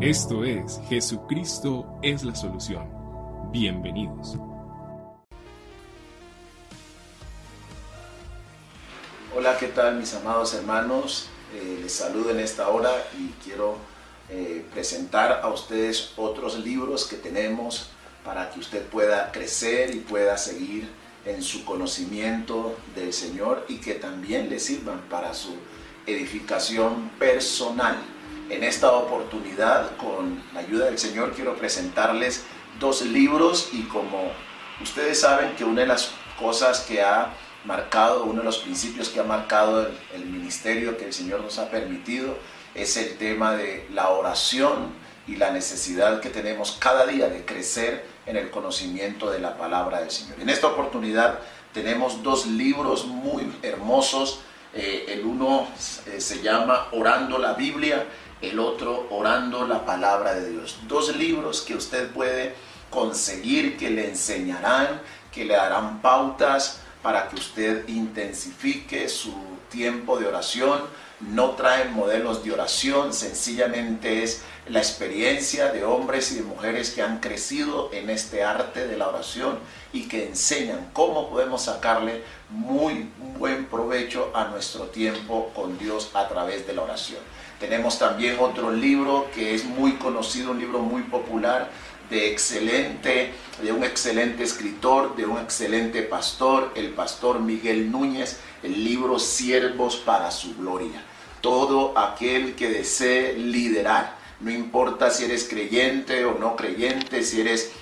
Esto es Jesucristo es la solución. Bienvenidos. Hola, ¿qué tal mis amados hermanos? Eh, les saludo en esta hora y quiero eh, presentar a ustedes otros libros que tenemos para que usted pueda crecer y pueda seguir en su conocimiento del Señor y que también le sirvan para su edificación personal. En esta oportunidad, con la ayuda del Señor, quiero presentarles dos libros y como ustedes saben que una de las cosas que ha marcado, uno de los principios que ha marcado el, ministerio que el Señor nos ha permitido es el tema de la oración y la necesidad que tenemos cada día de crecer en el conocimiento de la palabra del Señor. En esta oportunidad tenemos dos libros muy hermosos. Eh, el uno eh, se llama Orando la Biblia el otro orando la palabra de Dios. Dos libros que usted puede conseguir, que le enseñarán, que le darán pautas para que usted intensifique su tiempo de oración. No traen modelos de oración, sencillamente es la experiencia de hombres y de mujeres que han crecido en este arte de la oración y que enseñan cómo podemos sacarle muy buen provecho a nuestro tiempo con Dios a través de la oración. Tenemos también otro libro que es muy conocido, un libro muy popular de excelente, de un excelente escritor, de un excelente pastor, el pastor Miguel Núñez, el libro Siervos para su gloria. Todo aquel que desee liderar, no importa si eres creyente o no creyente, si eres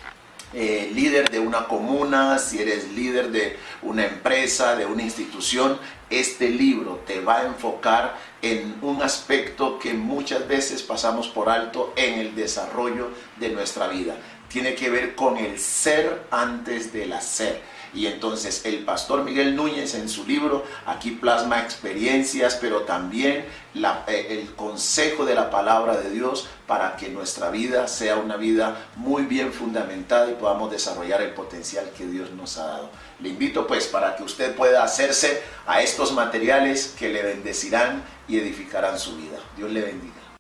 eh, líder de una comuna, si eres líder de una empresa, de una institución, este libro te va a enfocar en un aspecto que muchas veces pasamos por alto en el desarrollo de nuestra vida. Tiene que ver con el ser antes del hacer y entonces el pastor Miguel Núñez en su libro aquí plasma experiencias, pero también eh, el consejo de la palabra de Dios para que nuestra vida sea una vida muy bien fundamentada y podamos desarrollar el potencial que Dios nos ha dado. Le invito pues para que usted pueda hacerse a estos materiales que le bendecirán y edificarán su vida. Dios le bendiga.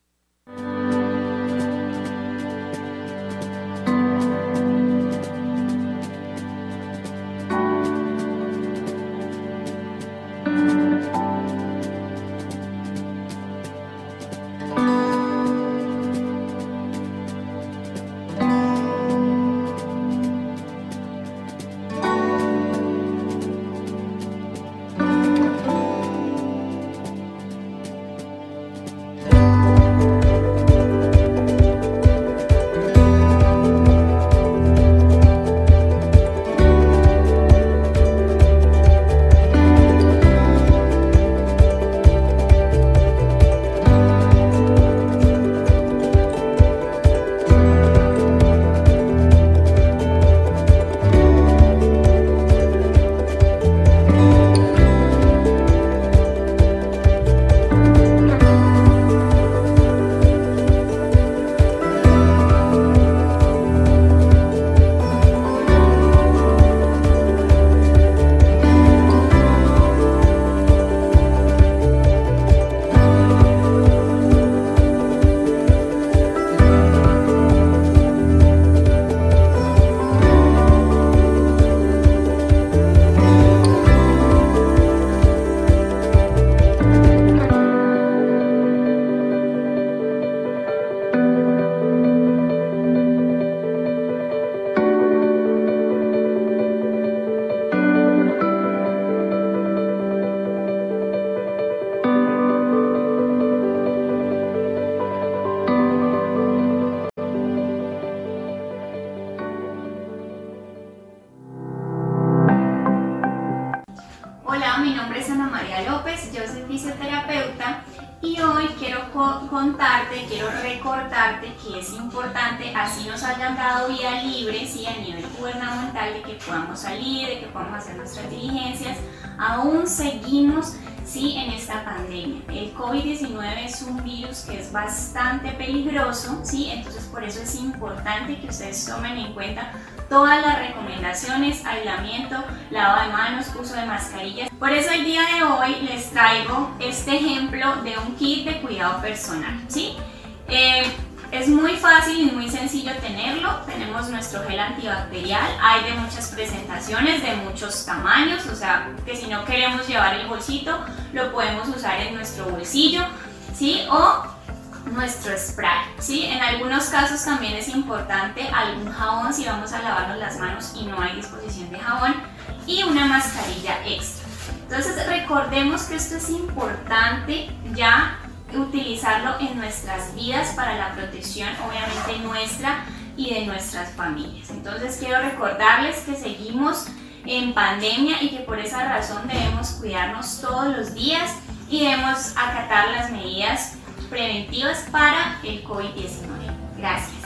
Bastante peligroso, ¿sí? entonces por eso es importante que ustedes tomen en cuenta todas las recomendaciones, aislamiento, lavado de manos, uso de mascarillas. Por eso el día de hoy les traigo este ejemplo de un kit de cuidado personal. ¿sí? Eh, Es muy fácil y muy sencillo tenerlo. Tenemos nuestro gel antibacterial. Hay de muchas presentaciones, de muchos tamaños. O sea, que si no queremos llevar el bolsito, lo podemos usar en nuestro bolsillo. ¿Sí? O nuestro spray. ¿sí? En algunos casos también es importante algún jabón si vamos a lavarnos las manos y no hay disposición de jabón y una mascarilla extra. Entonces recordemos que esto es importante ya utilizarlo en nuestras vidas para la protección obviamente nuestra y de nuestras familias. Entonces quiero recordarles que seguimos en pandemia y que por esa razón debemos cuidarnos todos los días y debemos acatar las medidas preventivas para el COVID-19. Gracias.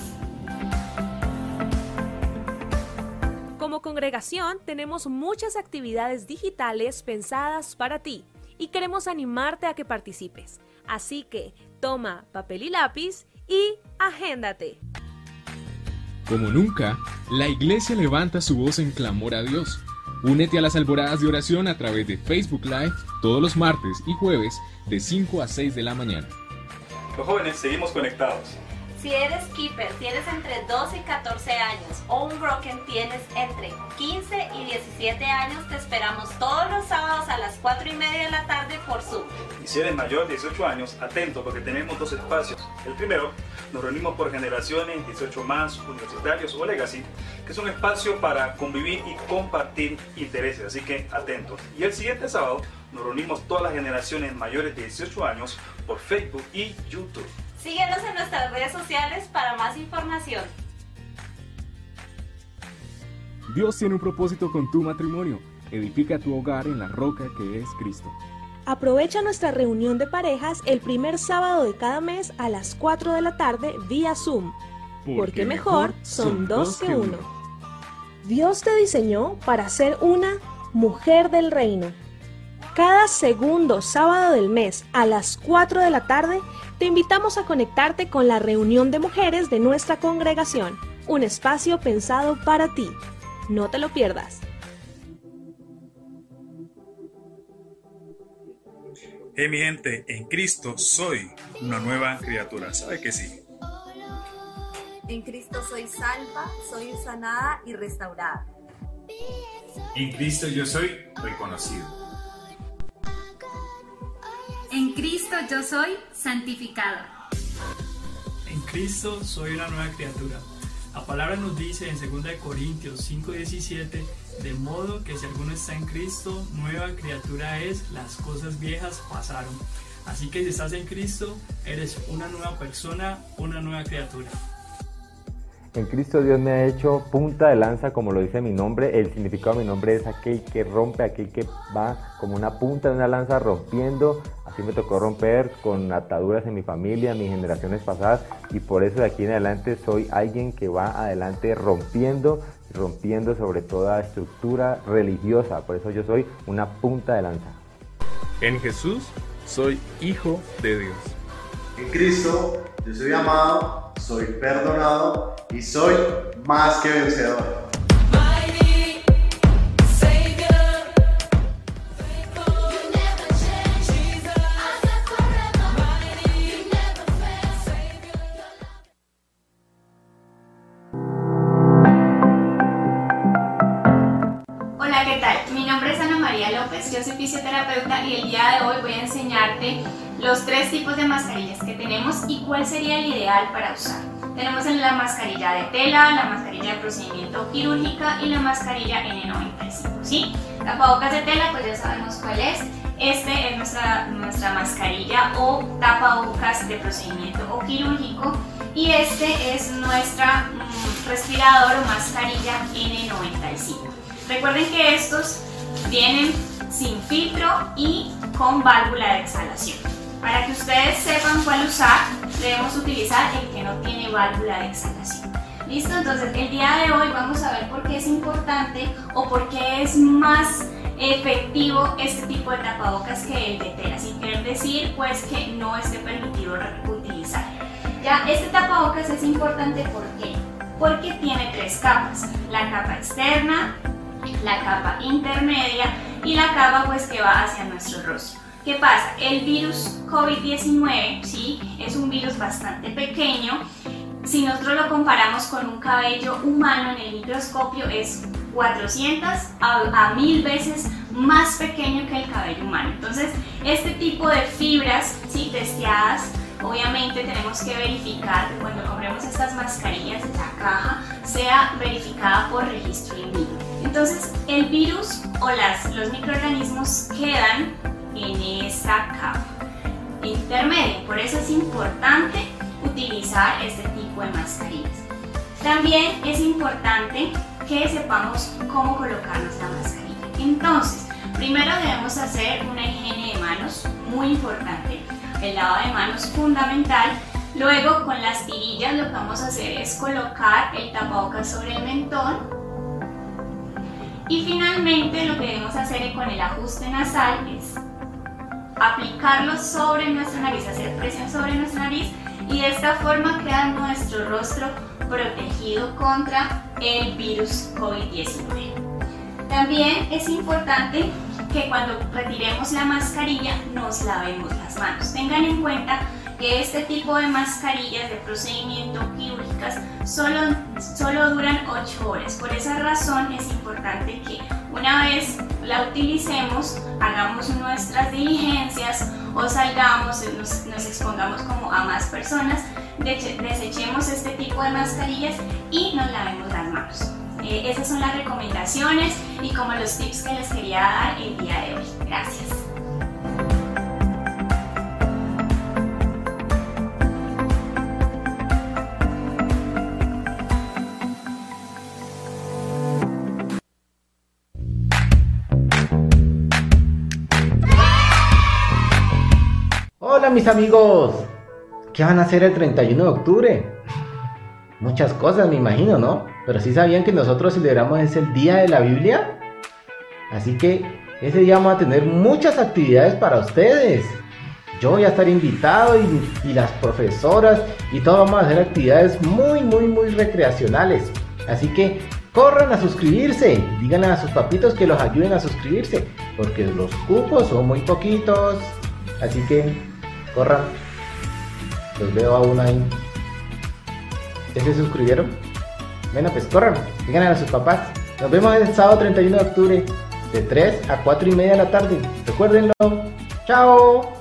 Como congregación tenemos muchas actividades digitales pensadas para ti y queremos animarte a que participes. Así que toma papel y lápiz y agéndate. Como nunca, la iglesia levanta su voz en clamor a Dios. Únete a las alboradas de oración a través de Facebook Live todos los martes y jueves de 5 a 6 de la mañana. Los jóvenes seguimos conectados. Si eres keeper, tienes entre 12 y 14 años o un broken tienes entre 15 y 17 años, te esperamos todos los sábados a las 4 y media de la tarde por Zoom. Y si eres mayor de 18 años, atento porque tenemos dos espacios. El primero, nos reunimos por generaciones, 18 más, universitarios o legacy, que es un espacio para convivir y compartir intereses, así que atentos. Y el siguiente sábado, nos reunimos todas las generaciones mayores de 18 años por Facebook y YouTube. Síguenos en nuestras redes sociales para más información. Dios tiene un propósito con tu matrimonio. Edifica tu hogar en la roca que es Cristo. Aprovecha nuestra reunión de parejas el primer sábado de cada mes a las 4 de la tarde vía Zoom. Porque, mejor son dos que uno. Dios te diseñó para ser una mujer del reino. Cada segundo sábado del mes a las 4 de la tarde te invitamos a conectarte con la reunión de mujeres de nuestra congregación, un espacio pensado para ti. No te lo pierdas. Hey mi gente, en Cristo soy una nueva criatura. ¿Sabe que sí? En Cristo soy salva, soy sanada y restaurada. En Cristo yo soy reconocido. Cristo yo soy santificado. En Cristo soy una nueva criatura. La palabra nos dice en 2 Corintios 5:17, de modo que si alguno está en Cristo, nueva criatura es, las cosas viejas pasaron. Así que si estás en Cristo, eres una nueva persona, una nueva criatura. En Cristo Dios me ha hecho punta de lanza, como lo dice mi nombre. El significado de mi nombre es aquel que rompe, aquel que va como una punta de una lanza rompiendo. Así me tocó romper con ataduras en mi familia, en mis generaciones pasadas. Y por eso de aquí en adelante soy alguien que va adelante rompiendo, rompiendo sobre toda estructura religiosa. Por eso yo soy una punta de lanza. En Jesús soy hijo de Dios. En Cristo yo soy amado, soy perdonado y soy más que vencedor. Enseñarte los tres tipos de mascarillas que tenemos y cuál sería el ideal para usar. Tenemos la mascarilla de tela, la mascarilla de procedimiento quirúrgica y la mascarilla N95, ¿sí? Tapabocas de tela, pues ya sabemos cuál es. Este es nuestra, nuestra mascarilla o tapabocas de procedimiento o quirúrgico y este es nuestra mm, respirador o mascarilla N95. Recuerden que estos vienen sin filtro y con válvula de exhalación. Para que ustedes sepan cuál usar, debemos utilizar el que no tiene válvula de exhalación. ¿Listo? Entonces el día de hoy vamos a ver por qué es importante o por qué es más efectivo este tipo de tapabocas que el de tela, sin querer decir pues que no esté permitido utilizar. Ya, este tapabocas es importante ¿por qué? Porque tiene tres capas, la capa externa, la capa intermedia y la capa pues que va hacia nuestro rostro. ¿Qué pasa? El virus COVID-19 ¿sí? es un virus bastante pequeño si nosotros lo comparamos con un cabello humano en el microscopio es 400 a, 1000 veces más pequeño que el cabello humano. Entonces, este tipo de fibras, ¿sí? testeadas, obviamente tenemos que verificar que cuando compremos estas mascarillas, la caja sea verificada por registro in Entonces, el virus o las, los microorganismos quedan en esa capa intermedia. Por eso es importante utilizar este tipo de mascarillas. También es importante que sepamos cómo colocarnos la mascarilla. Entonces, primero debemos hacer una higiene de manos, muy importante. El lavado de manos fundamental. Luego, con las tirillas lo que vamos a hacer es colocar el tapabocas sobre el mentón. Y finalmente, lo que debemos hacer con el ajuste nasal es aplicarlo sobre nuestra nariz, hacer presión sobre nuestra nariz y de esta forma queda nuestro rostro protegido contra el virus COVID-19. También es importante que cuando retiremos la mascarilla nos lavemos las manos. Tengan en cuenta que este tipo de mascarillas de procedimiento quirúrgicas solo, solo duran 8 horas. Por esa razón es importante que una vez la utilicemos, hagamos nuestras diligencias o salgamos, nos, nos expongamos como a más personas, desechemos este tipo de mascarillas y nos lavemos las manos. Eh, esas son las recomendaciones y como los tips que les quería dar el día de hoy. Gracias. Hola mis amigos, ¿qué van a hacer el 31 de octubre? Muchas cosas me imagino, ¿no? Pero sí sabían que nosotros celebramos es el Día de la Biblia. Así que ese día vamos a tener muchas actividades para ustedes. Yo voy a estar invitado y, las profesoras y todos vamos a hacer actividades muy, muy, muy recreacionales. Así que corran a suscribirse. Díganle a sus papitos que los ayuden a suscribirse. Porque los cupos son muy poquitos. Así que Corran. Los veo aún ahí. ¿Ya se suscribieron? Bueno, pues corran. Díganle a sus papás. Nos vemos el sábado 31 de octubre. De 3 a 4 y media de la tarde. Recuérdenlo. ¡Chao!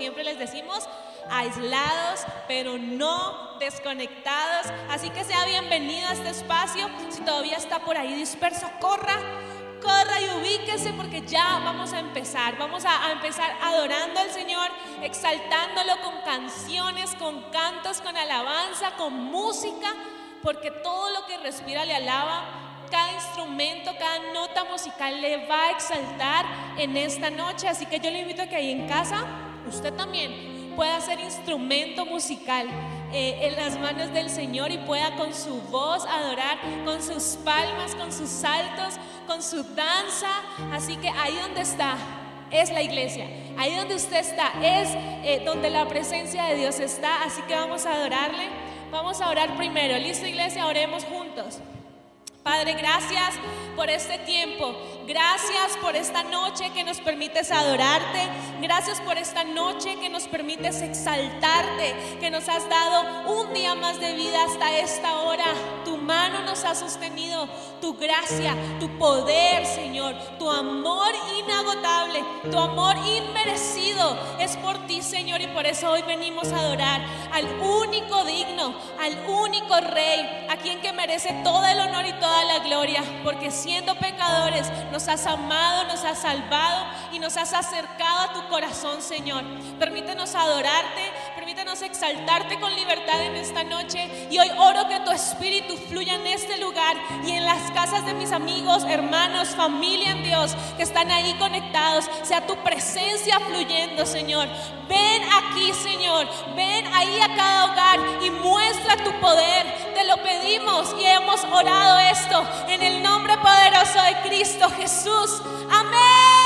Siempre les decimos, aislados, pero no desconectados. Así que sea bienvenido a este espacio. Si todavía está por ahí disperso, corra, corra y ubíquese porque ya vamos a empezar. Vamos a, a, empezar adorando al Señor, exaltándolo con canciones, con cantos, con alabanza, con música, porque todo lo que respira le alaba. Cada instrumento, cada nota musical le va a exaltar en esta noche. Así que yo le invito a que ahí en casa usted también pueda ser instrumento musical eh, en las manos del Señor y pueda con su voz adorar, con sus palmas, con sus saltos, con su danza. Así que ahí donde está es la iglesia. Ahí donde usted está es eh, donde la presencia de Dios está, así que vamos a adorarle. Vamos a orar primero. ¿Listo, iglesia? Oremos juntos. Padre, gracias por este tiempo. Gracias por esta noche que nos permites adorarte. Gracias por esta noche que nos permites exaltarte, que nos has dado un día más de vida hasta esta hora. Tu mano nos ha sostenido, tu gracia, tu poder, Señor, tu amor inagotable, tu amor inmerecido es por ti, Señor, y por eso hoy venimos a adorar al único digno, al único Rey, a quien merece todo el honor y toda la gloria, porque siendo pecadores has amado, nos has salvado y nos has acercado a tu corazón, Señor. Permítenos adorarte, permítenos exaltarte con libertad en esta noche y hoy oro que tu espíritu fluya en este lugar y en las casas de mis amigos, hermanos, familia en Dios que están ahí conectados, sea tu presencia fluyendo, Señor. Ven aquí, Señor, ven ahí a cada hogar y muestra tu poder. Te lo pedimos y hemos orado esto en el nombre poderoso de Cristo Jesús. Amén.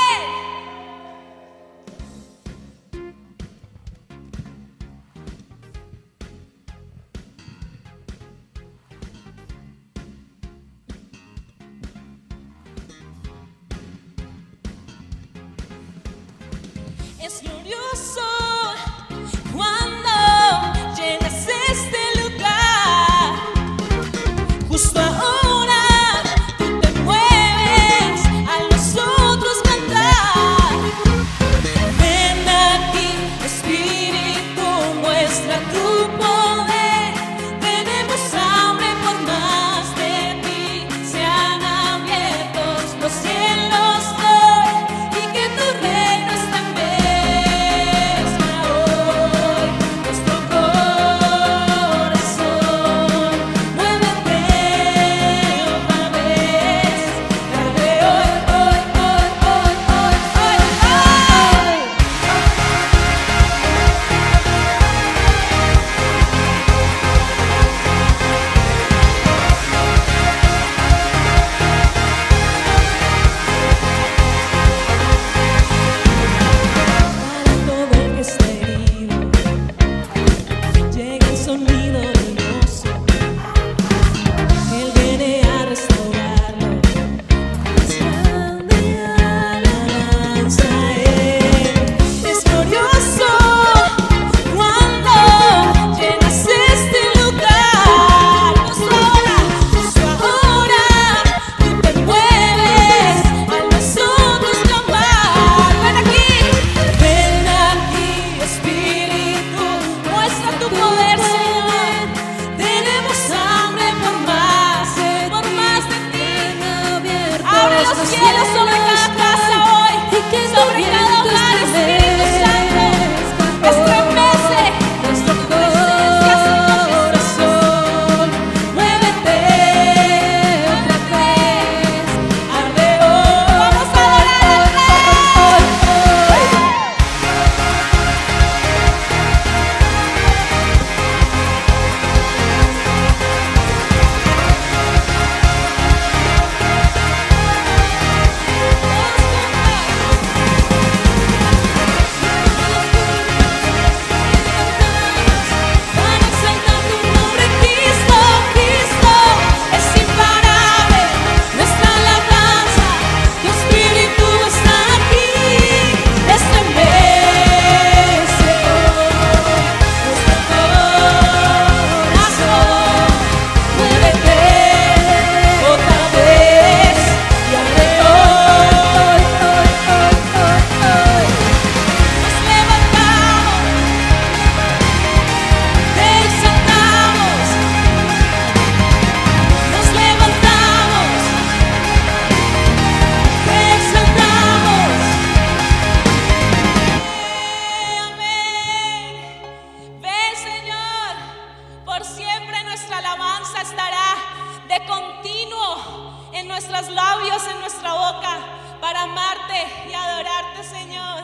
Nuestra boca, para amarte y adorarte, Señor.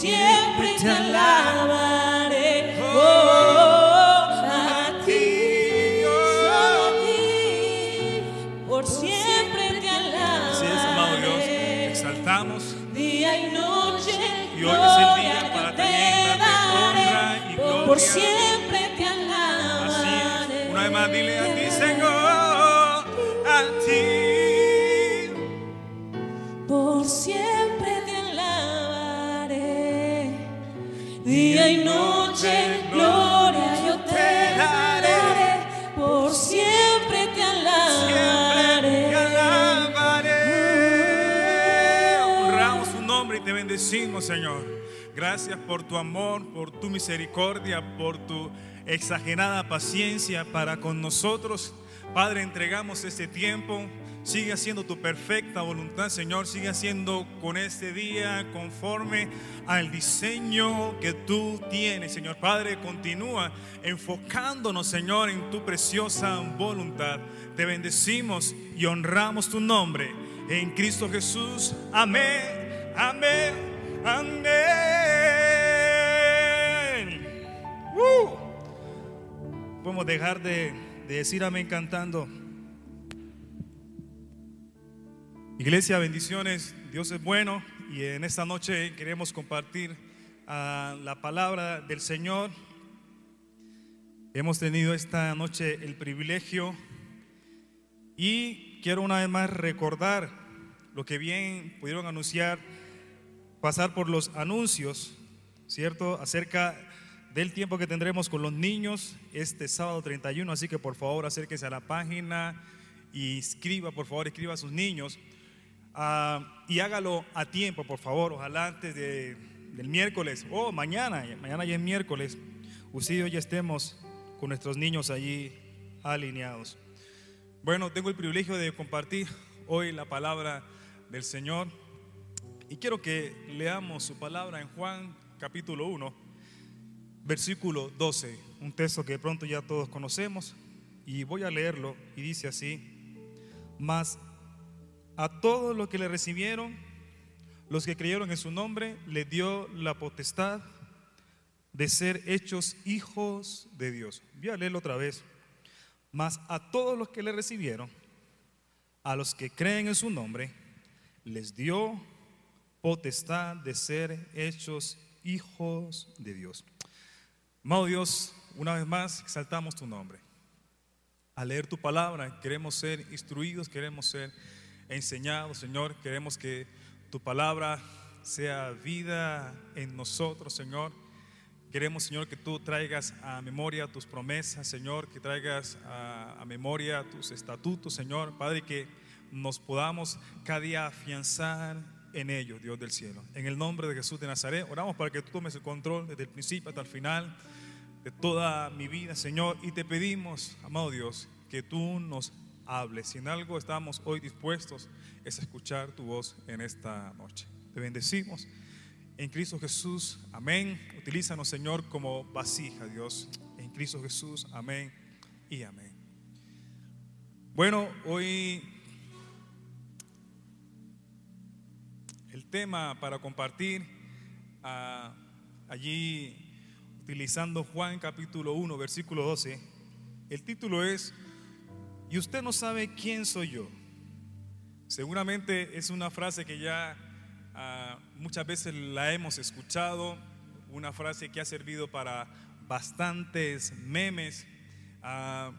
Siempre te alabaré. Señor. Gracias por tu amor, por tu misericordia, por tu exagerada paciencia para con nosotros. Padre, entregamos este tiempo. Sigue haciendo tu perfecta voluntad, Señor. Sigue haciendo con este día conforme al diseño que tú tienes, Señor. Padre, continúa enfocándonos, Señor, en tu preciosa voluntad. Te bendecimos y honramos tu nombre. En Cristo Jesús. Amén. Amén. Amén. Uh. Podemos dejar de, de decir amén cantando. Iglesia, bendiciones. Dios es bueno y en esta noche queremos compartir ah, la palabra del Señor. Hemos tenido esta noche el privilegio y quiero una vez más recordar lo que bien pudieron anunciar, pasar por los anuncios, ¿cierto? Acerca del tiempo que tendremos con los niños este sábado 31. Así que por favor acérquese a la página y escriba, por favor, escriba a sus niños. Ah, y hágalo a tiempo, por favor. Ojalá antes de- del miércoles o mañana, mañana ya es miércoles, usted y yo ya estemos con nuestros niños allí alineados. Bueno, tengo el privilegio de compartir hoy la palabra del Señor y quiero que leamos su palabra en Juan capítulo 1, versículo 12, un texto que de pronto ya todos conocemos y voy a leerlo y dice así, mas a todos los que le recibieron, los que creyeron en su nombre, le dio la potestad de ser hechos hijos de Dios. Voy a leerlo otra vez. Mas a todos los que le recibieron, a los que creen en su nombre, les dio potestad de ser hechos hijos de Dios. Amado Dios, una vez más exaltamos tu nombre. Al leer tu palabra queremos ser instruidos, queremos ser enseñados, Señor. Queremos que tu palabra sea vida en nosotros, Señor. Queremos, Señor, que tú traigas a memoria tus promesas, Señor, que traigas a, a memoria tus estatutos, Señor. Padre, que nos podamos cada día afianzar en ellos, Dios del cielo. En el nombre de Jesús de Nazaret, oramos para que tú tomes el control desde el principio hasta el final de toda mi vida, Señor. Y te pedimos, amado Dios, que tú nos hables. Si en algo estamos hoy dispuestos, es escuchar tu voz en esta noche. Te bendecimos. En Cristo Jesús, amén. Utilízanos, Señor, como vasija, Dios. En Cristo Jesús, amén y amén. Bueno, hoy tema para compartir ah, allí utilizando Juan capítulo 1, versículo 12, el título es, ¿y usted no sabe quién soy yo? Seguramente es una frase que ya ah, muchas veces la hemos escuchado, una frase que ha servido para bastantes memes, ah,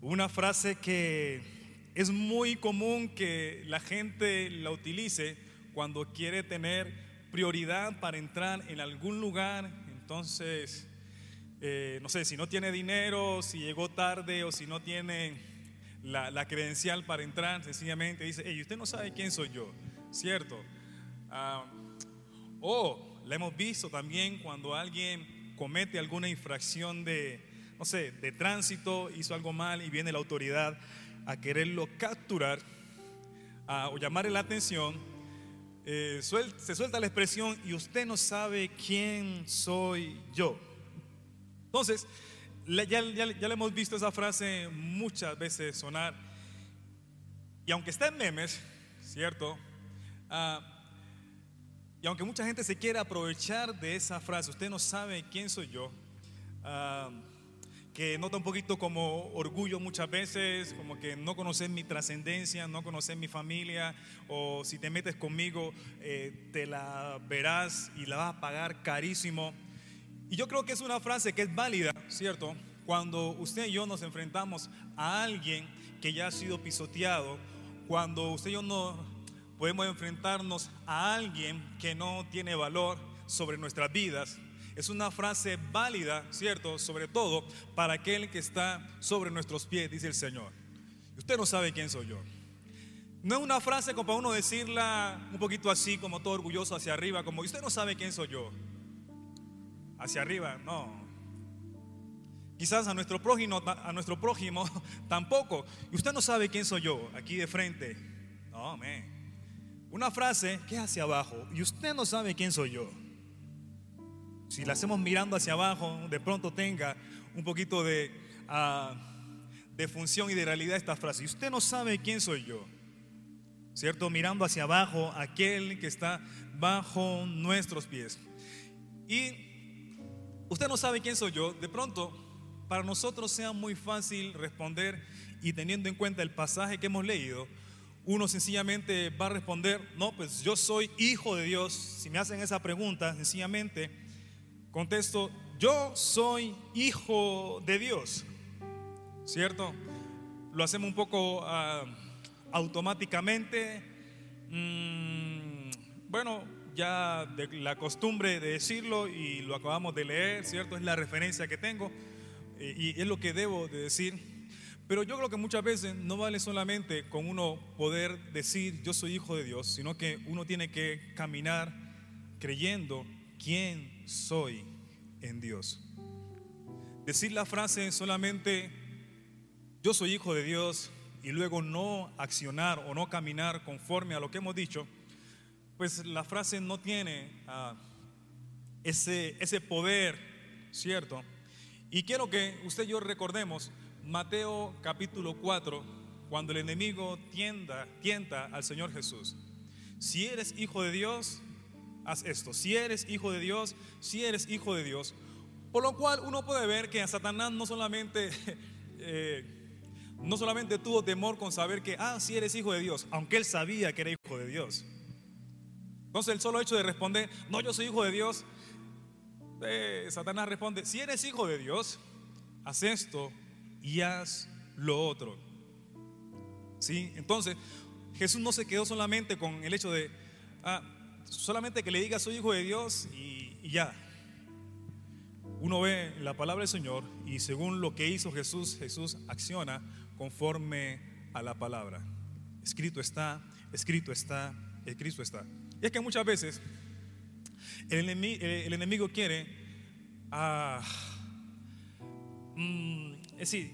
una frase que es muy común que la gente la utilice cuando quiere tener prioridad para entrar en algún lugar. Entonces, eh, no sé, si no tiene dinero, si llegó tarde o si no tiene la, credencial para entrar, sencillamente dice, hey, usted no sabe quién soy yo, ¿cierto? Ah, o la hemos visto también cuando alguien comete alguna infracción de, no sé, de tránsito, hizo algo mal y viene la autoridad a quererlo capturar ah, o llamarle la atención, eh, se suelta la expresión y usted no sabe quién soy yo. Entonces, ya, ya- ya le hemos visto esa frase muchas veces sonar. Y aunque está en memes, ¿cierto? Ah, y aunque mucha gente se quiera aprovechar de esa frase, usted no sabe quién soy yo, ah, que nota un poquito como orgullo muchas veces, como que no conoces mi trascendencia, no conoces mi familia, o si te metes conmigo, eh, te la verás y la vas a pagar carísimo. Y yo creo que es una frase que es válida, ¿cierto? Cuando usted y yo nos enfrentamos a alguien que ya ha sido pisoteado, cuando usted y yo no podemos enfrentarnos a alguien que no tiene valor sobre nuestras vidas, es una frase válida, ¿cierto? Sobre todo para aquel que está sobre nuestros pies, dice el Señor. Usted no sabe quién soy yo. No es una frase como para uno decirla un poquito así, como todo orgulloso hacia arriba, como usted no sabe quién soy yo. Hacia arriba, no. Quizás a nuestro prójimo, a nuestro prójimo tampoco. Y usted no sabe quién soy yo, aquí de frente. No, amén. Una frase que es hacia abajo y usted no sabe quién soy yo. Si la hacemos mirando hacia abajo, de pronto tenga un poquito de, ah, de función y de realidad esta frase. Y usted no sabe quién soy yo. ¿Cierto? Mirando hacia abajo, aquel que está bajo nuestros pies. Y usted no sabe quién soy yo. De pronto, para nosotros sea muy fácil responder y teniendo en cuenta el pasaje que hemos leído, uno sencillamente va a responder, no, pues yo soy hijo de Dios. Si me hacen esa pregunta, sencillamente contesto, yo soy hijo de Dios. ¿Cierto? Lo hacemos un poco ah, automáticamente. Mm, bueno, ya de la costumbre de decirlo y lo acabamos de leer, ¿cierto? Es la referencia que tengo eh, y es lo que debo de decir. Pero yo creo que muchas veces no vale solamente con uno poder decir yo soy hijo de Dios, sino que uno tiene que caminar creyendo quién soy en Dios. Decir la frase solamente yo soy hijo de Dios y luego no accionar o no caminar conforme a lo que hemos dicho, pues la frase no tiene ah, ese, ese poder, ¿cierto? Y quiero que usted y yo recordemos Mateo capítulo 4, cuando el enemigo tienda, tienta al Señor Jesús. Si eres hijo de Dios, haz esto. Si eres hijo de Dios, si eres hijo de Dios. Por lo cual uno puede ver que a Satanás no solamente, eh, no solamente tuvo temor con saber que, ah, si eres hijo de Dios, aunque él sabía que era hijo de Dios. Entonces el solo hecho de responder, no, yo soy hijo de Dios, eh, Satanás responde, si eres hijo de Dios, haz esto y haz lo otro. ¿Sí? Entonces, Jesús no se quedó solamente con el hecho de, ah, solamente que le diga soy hijo de Dios y, ya. Uno ve la palabra del Señor y según lo que hizo Jesús, Jesús acciona conforme a la palabra. Escrito está, escrito está, escrito está. Y es que muchas veces el enemigo, quiere ah, mm,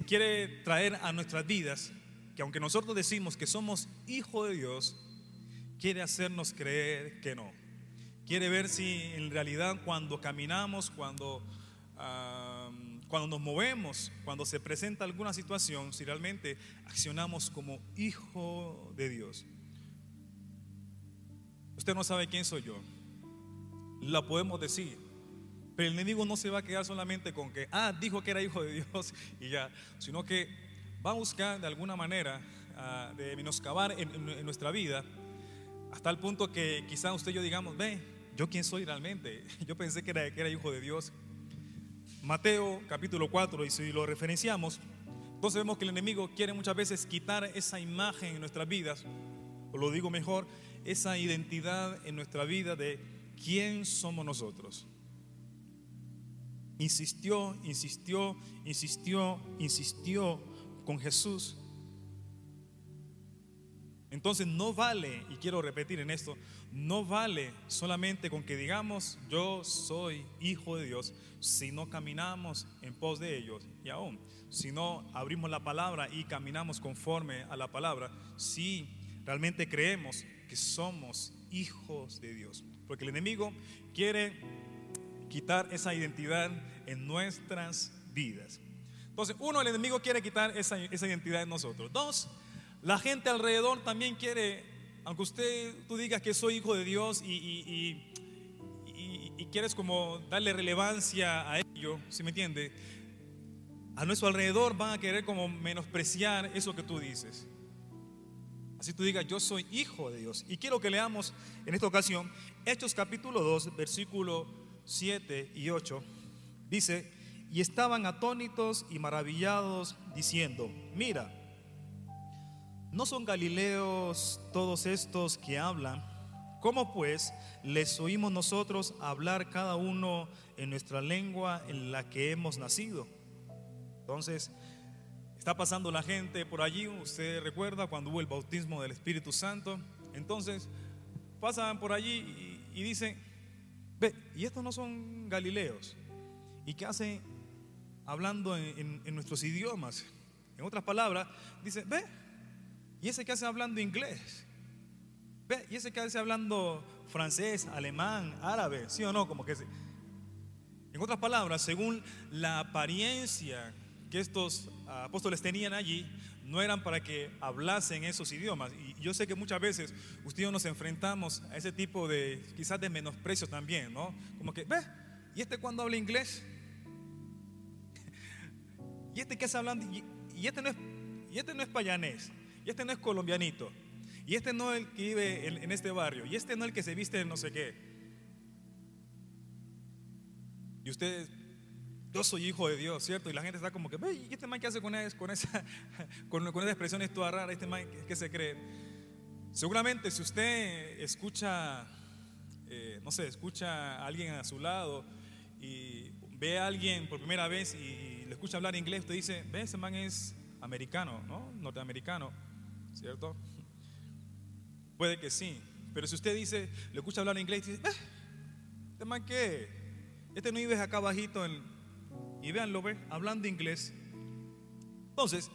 quiere traer a nuestras vidas que aunque nosotros decimos que somos hijos de Dios, quiere hacernos creer que no. Quiere ver si en realidad cuando caminamos, cuando, cuando nos movemos, cuando se presenta alguna situación, si realmente accionamos como hijo de Dios. Usted no sabe quién soy yo. La podemos decir, pero el enemigo no se va a quedar solamente con que, ah, dijo que era hijo de Dios y ya, sino que va a buscar de alguna manera ah, de menoscabar en, nuestra vida hasta el punto que quizá usted y yo digamos, ve, yo quién soy realmente. Yo pensé que era, que era hijo de Dios. Mateo capítulo 4, y si lo referenciamos, entonces vemos que el enemigo quiere muchas veces quitar esa imagen en nuestras vidas, o lo digo mejor, esa identidad en nuestra vida de quién somos nosotros. Insistió, insistió, insistió, insistió con Jesús. Entonces no vale, y quiero repetir en esto, no vale solamente con que digamos yo soy hijo de Dios si no caminamos en pos de ellos y aún si no abrimos la palabra y caminamos conforme a la palabra, si realmente creemos que somos hijos de Dios. Porque el enemigo quiere quitar esa identidad en nuestras vidas. Entonces, uno, el enemigo quiere quitar esa, identidad en nosotros. Dos, la gente alrededor también quiere, aunque usted, tú digas que soy hijo de Dios y, quieres como darle relevancia a ello, si me entiende? A nuestro alrededor van a querer como menospreciar eso que tú dices. Así tú digas, yo soy hijo de Dios. Y quiero que leamos en esta ocasión Hechos capítulo 2, versículo 7 y 8, dice, y estaban atónitos y maravillados diciendo, mira, ¿no son galileos todos estos que hablan? ¿Cómo pues les oímos nosotros hablar cada uno en nuestra lengua en la que hemos nacido? Entonces, Está pasando la gente por allí, usted recuerda cuando hubo el bautismo del Espíritu Santo. Entonces, pasan por allí y, y dicen, ve, y estos no son galileos. ¿Y qué hacen hablando en, en- en nuestros idiomas? En otras palabras, dice, ve, y ese que hace hablando inglés. Ve, y ese que hace hablando francés, alemán, árabe, sí o no, como que en otras palabras, según la apariencia que estos apóstoles tenían allí, no eran para que hablasen esos idiomas. Y yo sé que muchas veces usted y yo nos enfrentamos a ese tipo de, quizás de menosprecio también, ¿no? Como que, ve, ¿y este cuando habla inglés? ¿Y este qué está hablando? Y este no es, y este no es payanés, y este no es colombianito, y este no es el que vive en, este barrio, y este no es el que se viste en no sé qué. Y usted, yo soy hijo de Dios, ¿cierto? Y la gente está como que, ¿y este man qué hace con, es- con esa, con, con esa expresión es toda rara? ¿Este man qué, qué se cree? Seguramente si usted escucha, eh, no sé, escucha a alguien a su lado y ve a alguien por primera vez y le escucha hablar inglés, usted dice, ve, ese man es americano, ¿no? Norteamericano, ¿cierto? Puede que sí, pero si usted dice, le escucha hablar inglés, dice, "Eh, ¿este man? Este no vive acá bajito en- y véanlo, ve, hablando inglés. Entonces,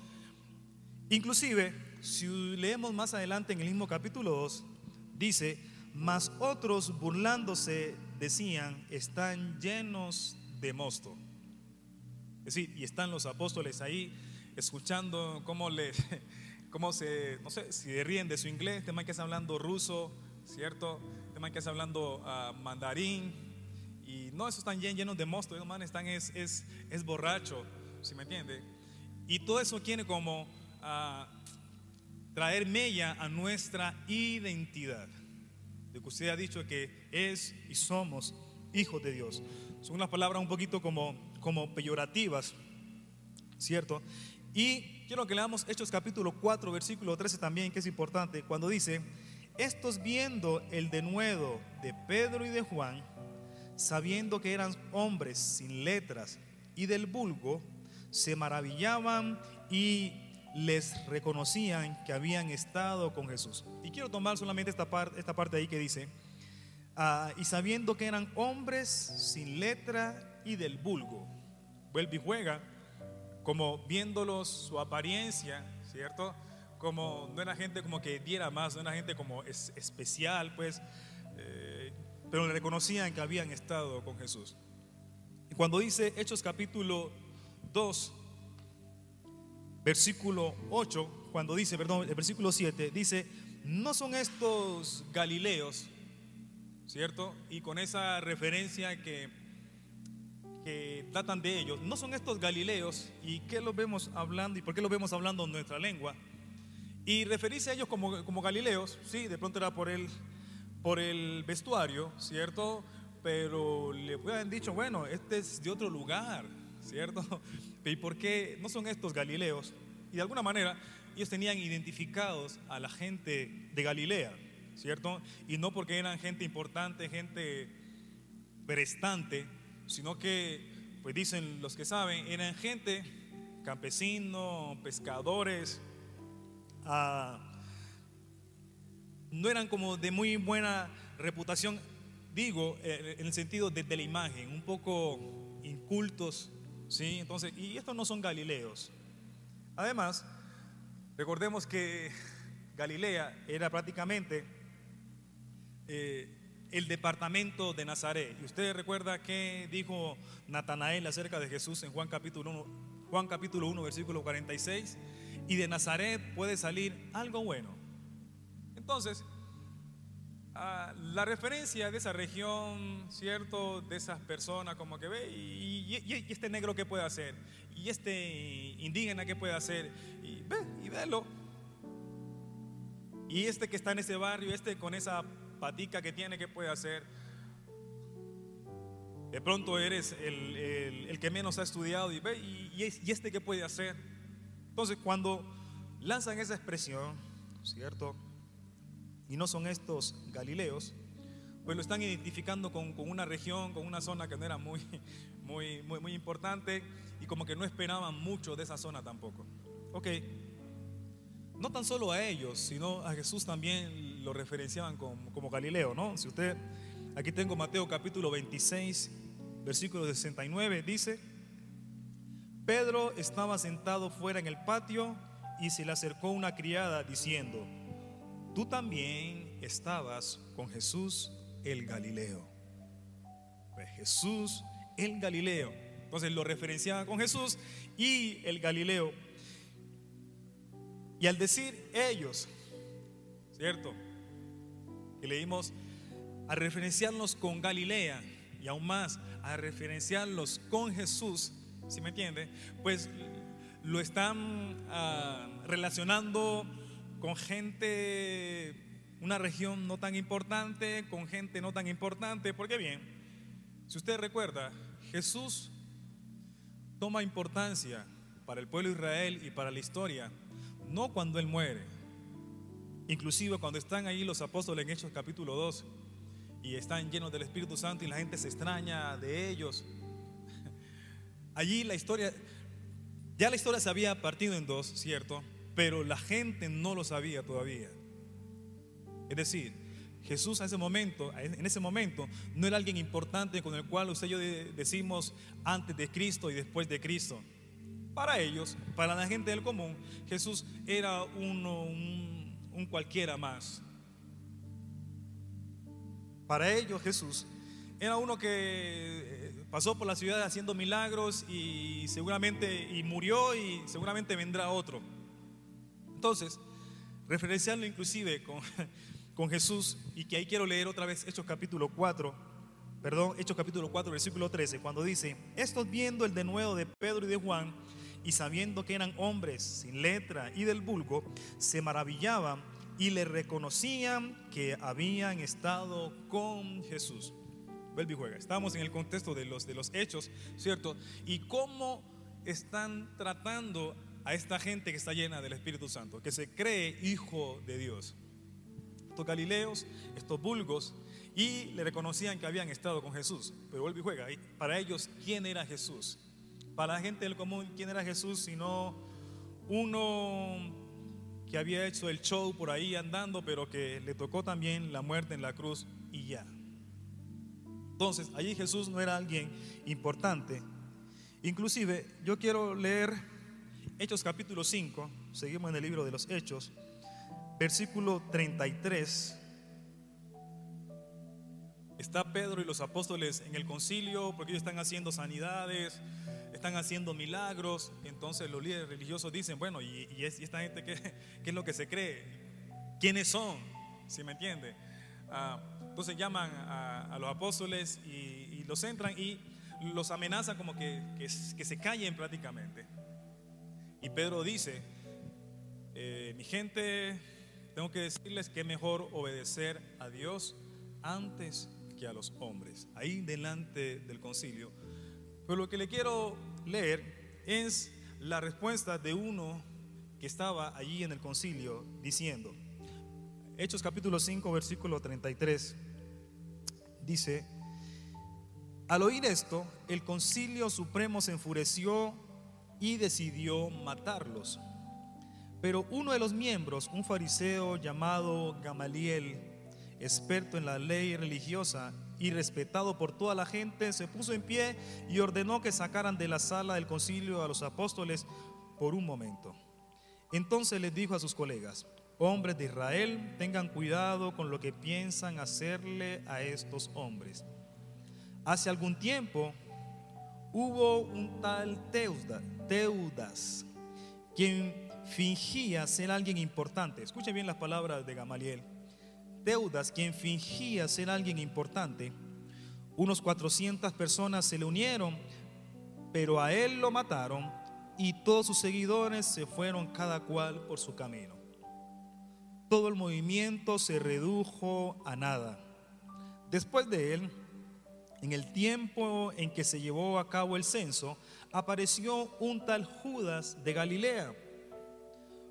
inclusive, si leemos más adelante en el mismo capítulo 2, dice, mas otros burlándose decían, están llenos de mosto. Es decir, y están los apóstoles ahí escuchando cómo, le, cómo se, no sé, si ríen de su inglés, man que está hablando ruso, ¿cierto? Man que está hablando ah, mandarín, y no, esos están llen- llenos de mosto, esos están es, es, es borracho, ¿sí me entiende? Y todo eso quiere como ah, traer mella a nuestra identidad, de que usted ha dicho que es y somos hijos de Dios. Son unas palabras un poquito como, como peyorativas, ¿cierto? Y quiero que leamos Hechos capítulo 4, versículo 13 también, que es importante, cuando dice, estos viendo el denuedo de Pedro y de Juan, sabiendo que eran hombres sin letras y del vulgo, se maravillaban y les reconocían que habían estado con Jesús. Y quiero tomar solamente esta, parte esta parte ahí que dice, ah, y sabiendo que eran hombres sin letra y del vulgo, vuelve y juega, como viéndolos su apariencia, ¿cierto? Como no era gente como que diera más, no era gente como es- especial, pues, eh, pero le reconocían que habían estado con Jesús. Y cuando dice Hechos capítulo 2, versículo 8, cuando dice, perdón, el versículo 7, dice, no son estos galileos, ¿cierto? Y con esa referencia que, que datan de ellos, no son estos galileos, ¿y qué los vemos hablando? ¿Y por qué los vemos hablando en nuestra lengua? Y referirse a ellos como, como galileos, sí, de pronto era por el, por el vestuario, ¿cierto? Pero le pueden dicho, bueno, este es de otro lugar, ¿cierto? ¿Y por qué no son estos galileos? Y de alguna manera ellos tenían identificados a la gente de Galilea, ¿cierto? Y no porque eran gente importante, gente prestante, sino que, pues dicen los que saben, eran gente, campesinos, pescadores, ah, no eran como de muy buena reputación, digo, eh, en el sentido de, la imagen, un poco incultos, ¿sí? Entonces, y estos no son galileos. Además, recordemos que Galilea era prácticamente eh, el departamento de Nazaret. Y usted recuerda que dijo Natanael acerca de Jesús en Juan capítulo 1, Juan capítulo 1, versículo 46, y de Nazaret puede salir algo bueno. Entonces, ah, la referencia de esa región, ¿cierto? De esas personas, como que ve, y, este negro qué puede hacer, y este indígena qué puede hacer, y ve, y velo. Y este que está en ese barrio, este con esa patica que tiene, ¿qué puede hacer? De pronto eres el, el- que menos ha estudiado y ve, y, y es- y este qué puede hacer. Entonces, cuando lanzan esa expresión, ¿cierto? Y no son estos galileos, pues lo están identificando con, con una región, con una zona que no era muy, muy, muy, muy importante y como que no esperaban mucho de esa zona tampoco. Ok, no tan solo a ellos, sino a Jesús también lo referenciaban como, como Galileo, ¿no? Si usted, aquí tengo Mateo capítulo 26, versículo 69, dice, Pedro estaba sentado fuera en el patio y se le acercó una criada diciendo, tú también estabas con Jesús el Galileo. Pues Jesús el Galileo. Entonces lo referenciaba con Jesús y el Galileo. Y al decir ellos, ¿cierto? Y leímos a referenciarlos con Galilea y aún más a referenciarlos con Jesús, ¿sí me entiende? Pues lo están ah, relacionando con gente, una región no tan importante, con gente no tan importante, porque bien, si usted recuerda, Jesús toma importancia para el pueblo de Israel y para la historia, no cuando Él muere, inclusive cuando están ahí los apóstoles en Hechos capítulo 2 y están llenos del Espíritu Santo y la gente se extraña de ellos. Allí la historia, ya la historia se había partido en dos, ¿cierto? Pero la gente no lo sabía todavía. Es decir, Jesús en ese momento, en ese momento, no era alguien importante con el cual usted yo decimos antes de Cristo y después de Cristo. Para ellos, para la gente del común, Jesús era uno, un, un cualquiera más. Para ellos Jesús era uno que eh, pasó por la ciudad haciendo milagros y seguramente y murió y seguramente vendrá otro. Entonces, referenciarlo inclusive con, con Jesús y que ahí quiero leer otra vez Hechos capítulo 4, perdón, Hechos capítulo 4, versículo 13, cuando dice, estos viendo el denuedo de Pedro y de Juan y sabiendo que eran hombres sin letra y del vulgo, se maravillaban y le reconocían que habían estado con Jesús. Vuelve y juega. Estamos en el contexto de los, de los hechos, ¿cierto? Y cómo están tratando a esta gente que está llena del Espíritu Santo, que se cree hijo de Dios. Estos galileos, estos vulgos, y le reconocían que habían estado con Jesús. Pero vuelve y juega. Para ellos, ¿quién era Jesús? Para la gente del común, ¿quién era Jesús? Sino uno que había hecho el show por ahí andando, pero que le tocó también la muerte en la cruz y ya. Entonces, allí Jesús no era alguien importante. Inclusive, yo quiero leer Hechos capítulo 5, seguimos en el libro de los Hechos, versículo 33. Está Pedro y los apóstoles en el concilio porque ellos están haciendo sanidades, están haciendo milagros. Entonces los líderes religiosos dicen, bueno, ¿y, esta gente qué, es lo que se cree? ¿Quiénes son? ¿Si me entiende? Ah, entonces llaman a, los apóstoles y, los entran y los amenazan como que, que, se callen prácticamente. Y Pedro dice, eh, mi gente, tengo que decirles que es mejor obedecer a Dios antes que a los hombres. Ahí delante del concilio pero lo que le quiero leer es la respuesta de uno que estaba allí en el concilio diciendo, Hechos capítulo 5, versículo 33, dice, al oír esto, el concilio supremo se enfureció y decidió matarlos. Pero uno de los miembros, un fariseo llamado Gamaliel, experto en la ley religiosa y respetado por toda la gente, se puso en pie y ordenó que sacaran de la sala del concilio a los apóstoles por un momento. Entonces les dijo a sus colegas, hombres de Israel, tengan cuidado con lo que piensan hacerle a estos hombres. Hace algún tiempo hubo un tal Teudas, quien fingía ser alguien importante. Escuchen bien las palabras de Gamaliel Teudas, quien fingía ser alguien importante, unos 400 personas se le unieron, pero a él lo mataron y todos sus seguidores se fueron cada cual por su camino. Todo el movimiento se redujo a nada. Después de él, en el tiempo en que se llevó a cabo el censo, apareció un tal Judas de Galilea.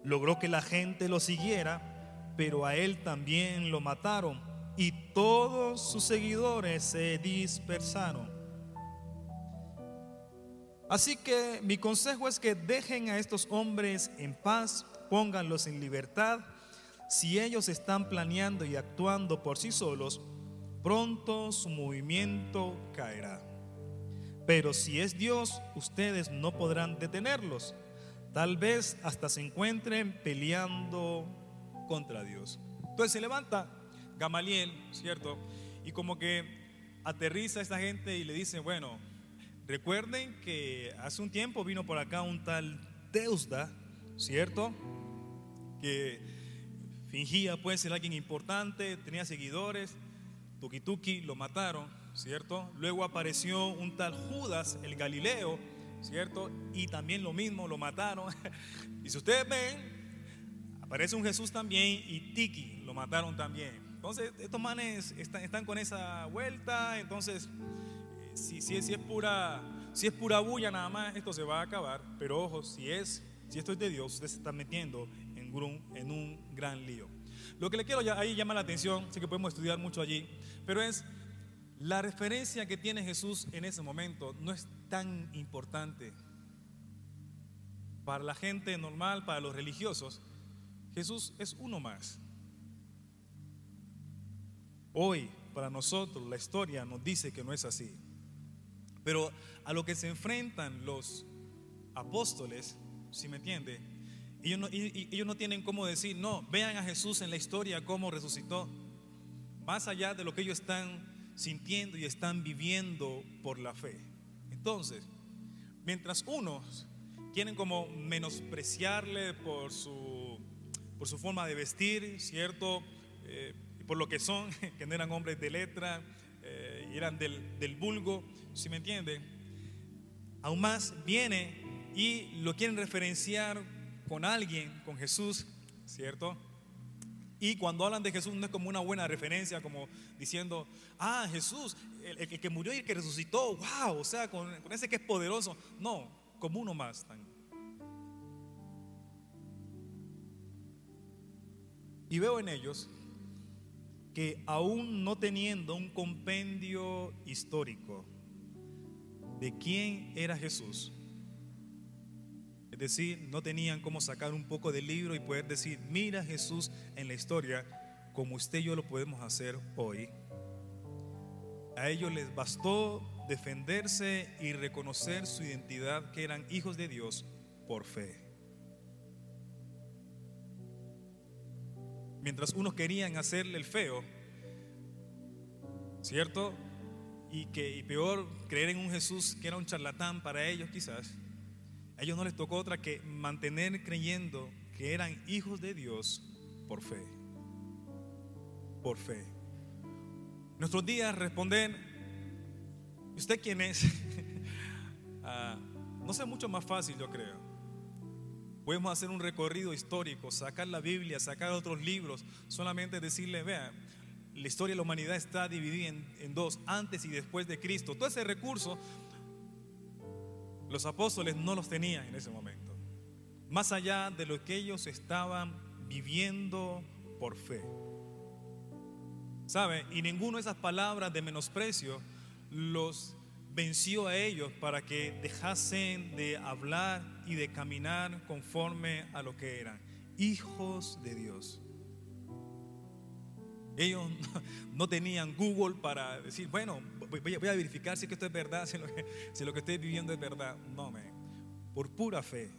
Logró que la gente lo siguiera pero a él también lo mataron y todos sus seguidores se dispersaron. Así que mi consejo es que dejen a estos hombres en paz, pónganlos en libertad. Si ellos están planeando y actuando por sí solos, pronto su movimiento caerá. Pero si es Dios, ustedes no podrán detenerlos. Tal vez hasta se encuentren peleando contra Dios. Entonces se levanta Gamaliel, ¿cierto? Y como que aterriza a esta gente y le dice, bueno, recuerden que hace un tiempo vino por acá un tal Teusda, ¿cierto? Que fingía pues ser alguien importante, tenía seguidores, Tuki Tuki lo mataron, ¿cierto? Luego apareció un tal Judas, el Galileo, ¿cierto? Y también lo mismo, lo mataron. y si ustedes ven, aparece un Jesús también y Tiki lo mataron también. Entonces, estos manes están, con esa vuelta, entonces, eh, si, si, si, es pura, si es pura bulla nada más, esto se va a acabar. Pero ojo, si, es, si esto es de Dios, usted se está metiendo en un, en un gran lío. Lo que le quiero ahí llama la atención, sé que podemos estudiar mucho allí, pero es la referencia que tiene Jesús en ese momento no es tan importante. Para la gente normal, para los religiosos, Jesús es uno más. Hoy, para nosotros, la historia nos dice que no es así. Pero a lo que se enfrentan los apóstoles, si me entiende, ellos no, ellos no tienen cómo decir, no, vean a Jesús en la historia cómo resucitó. Más allá de lo que ellos están sintiendo y están viviendo por la fe. Entonces, mientras unos quieren como menospreciarle por su, por su forma de vestir, ¿cierto? Eh, por lo que son, que no eran hombres de letra, eh, eran del, del vulgo, si me entiende? Aún más viene y lo quieren referenciar con alguien, con Jesús, ¿cierto? Y cuando hablan de Jesús no es como una buena referencia, como diciendo, ah, Jesús, el, que murió y el que resucitó, wow, o sea, con, ese que es poderoso. No, como uno más. Y veo en ellos que aún no teniendo un compendio histórico de quién era Jesús, es decir, no tenían cómo sacar un poco del libro y poder decir, mira Jesús en la historia, como usted y yo lo podemos hacer hoy. A ellos les bastó defenderse y reconocer su identidad que eran hijos de Dios por fe. Mientras unos querían hacerle el feo, ¿cierto? Y que y peor creer en un Jesús que era un charlatán para ellos quizás a ellos no les tocó otra que mantener creyendo que eran hijos de Dios por fe. Por fe. Nuestros días responder, ¿usted quién es? Ah, no sé, mucho más fácil yo creo. Podemos hacer un recorrido histórico, sacar la Biblia, sacar otros libros, solamente decirle, vea, la historia de la humanidad está dividida en, en dos, antes y después de Cristo. Todo ese recurso los apóstoles no los tenían en ese momento. Más allá de lo que ellos estaban viviendo por fe. ¿Sabe? Y ninguna de esas palabras de menosprecio los venció a ellos para que dejasen de hablar y de caminar conforme a lo que eran, hijos de Dios. Ellos no tenían Google para decir, bueno, voy a, verificar si esto es verdad, si lo, que, si lo que estoy viviendo es verdad. No, me, por pura fe.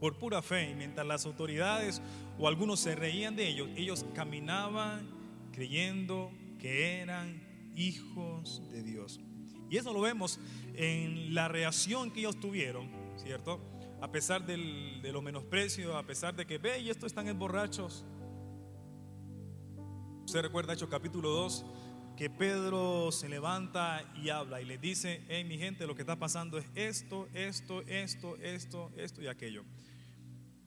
Por pura fe. Y mientras las autoridades o algunos se reían de ellos, ellos caminaban creyendo que eran hijos de Dios. Y eso lo vemos en la reacción que ellos tuvieron, ¿cierto? A pesar de los menosprecios, a pesar de que, ve, y estos están borrachos. Usted recuerda Hechos capítulo 2, que Pedro se levanta y habla y le dice, hey mi gente, lo que está pasando es esto, esto, esto, esto, esto y aquello.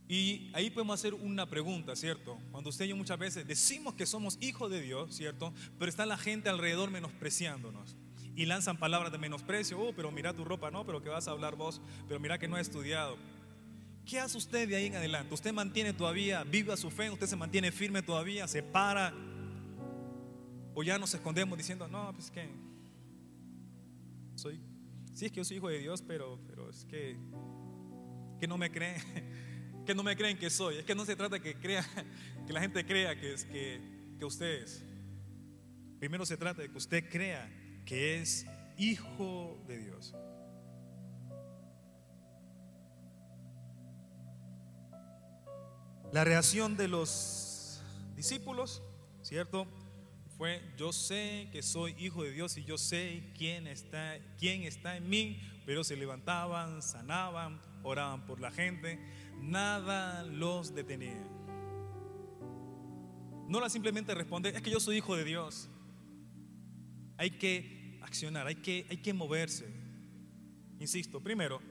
Y ahí podemos hacer una pregunta, ¿cierto? Cuando usted y yo muchas veces decimos que somos hijos de Dios, ¿cierto? Pero está la gente alrededor menospreciándonos. Y lanzan palabras de menosprecio, oh, pero mira tu ropa, no, pero que vas a hablar vos, pero mira que no he estudiado. ¿Qué hace usted de ahí en adelante? ¿Usted mantiene todavía viva su fe? ¿Usted se mantiene firme todavía? ¿Se para o ya nos escondemos diciendo, no, pues que soy, sí es que yo soy hijo de Dios, pero, pero es que, que no me creen, que no me creen que soy. Es que no se trata que crea, que la gente crea que es que, que usted es. Primero se trata de que usted crea que es hijo de Dios. La reacción de los discípulos, ¿cierto? Fue, yo sé que soy hijo de Dios y yo sé quién está, quién está en mí, pero se levantaban, sanaban, oraban por la gente, nada los detenía. No era simplemente responder, es que yo soy hijo de Dios. Hay que accionar, hay que, hay que moverse. Insisto, primero,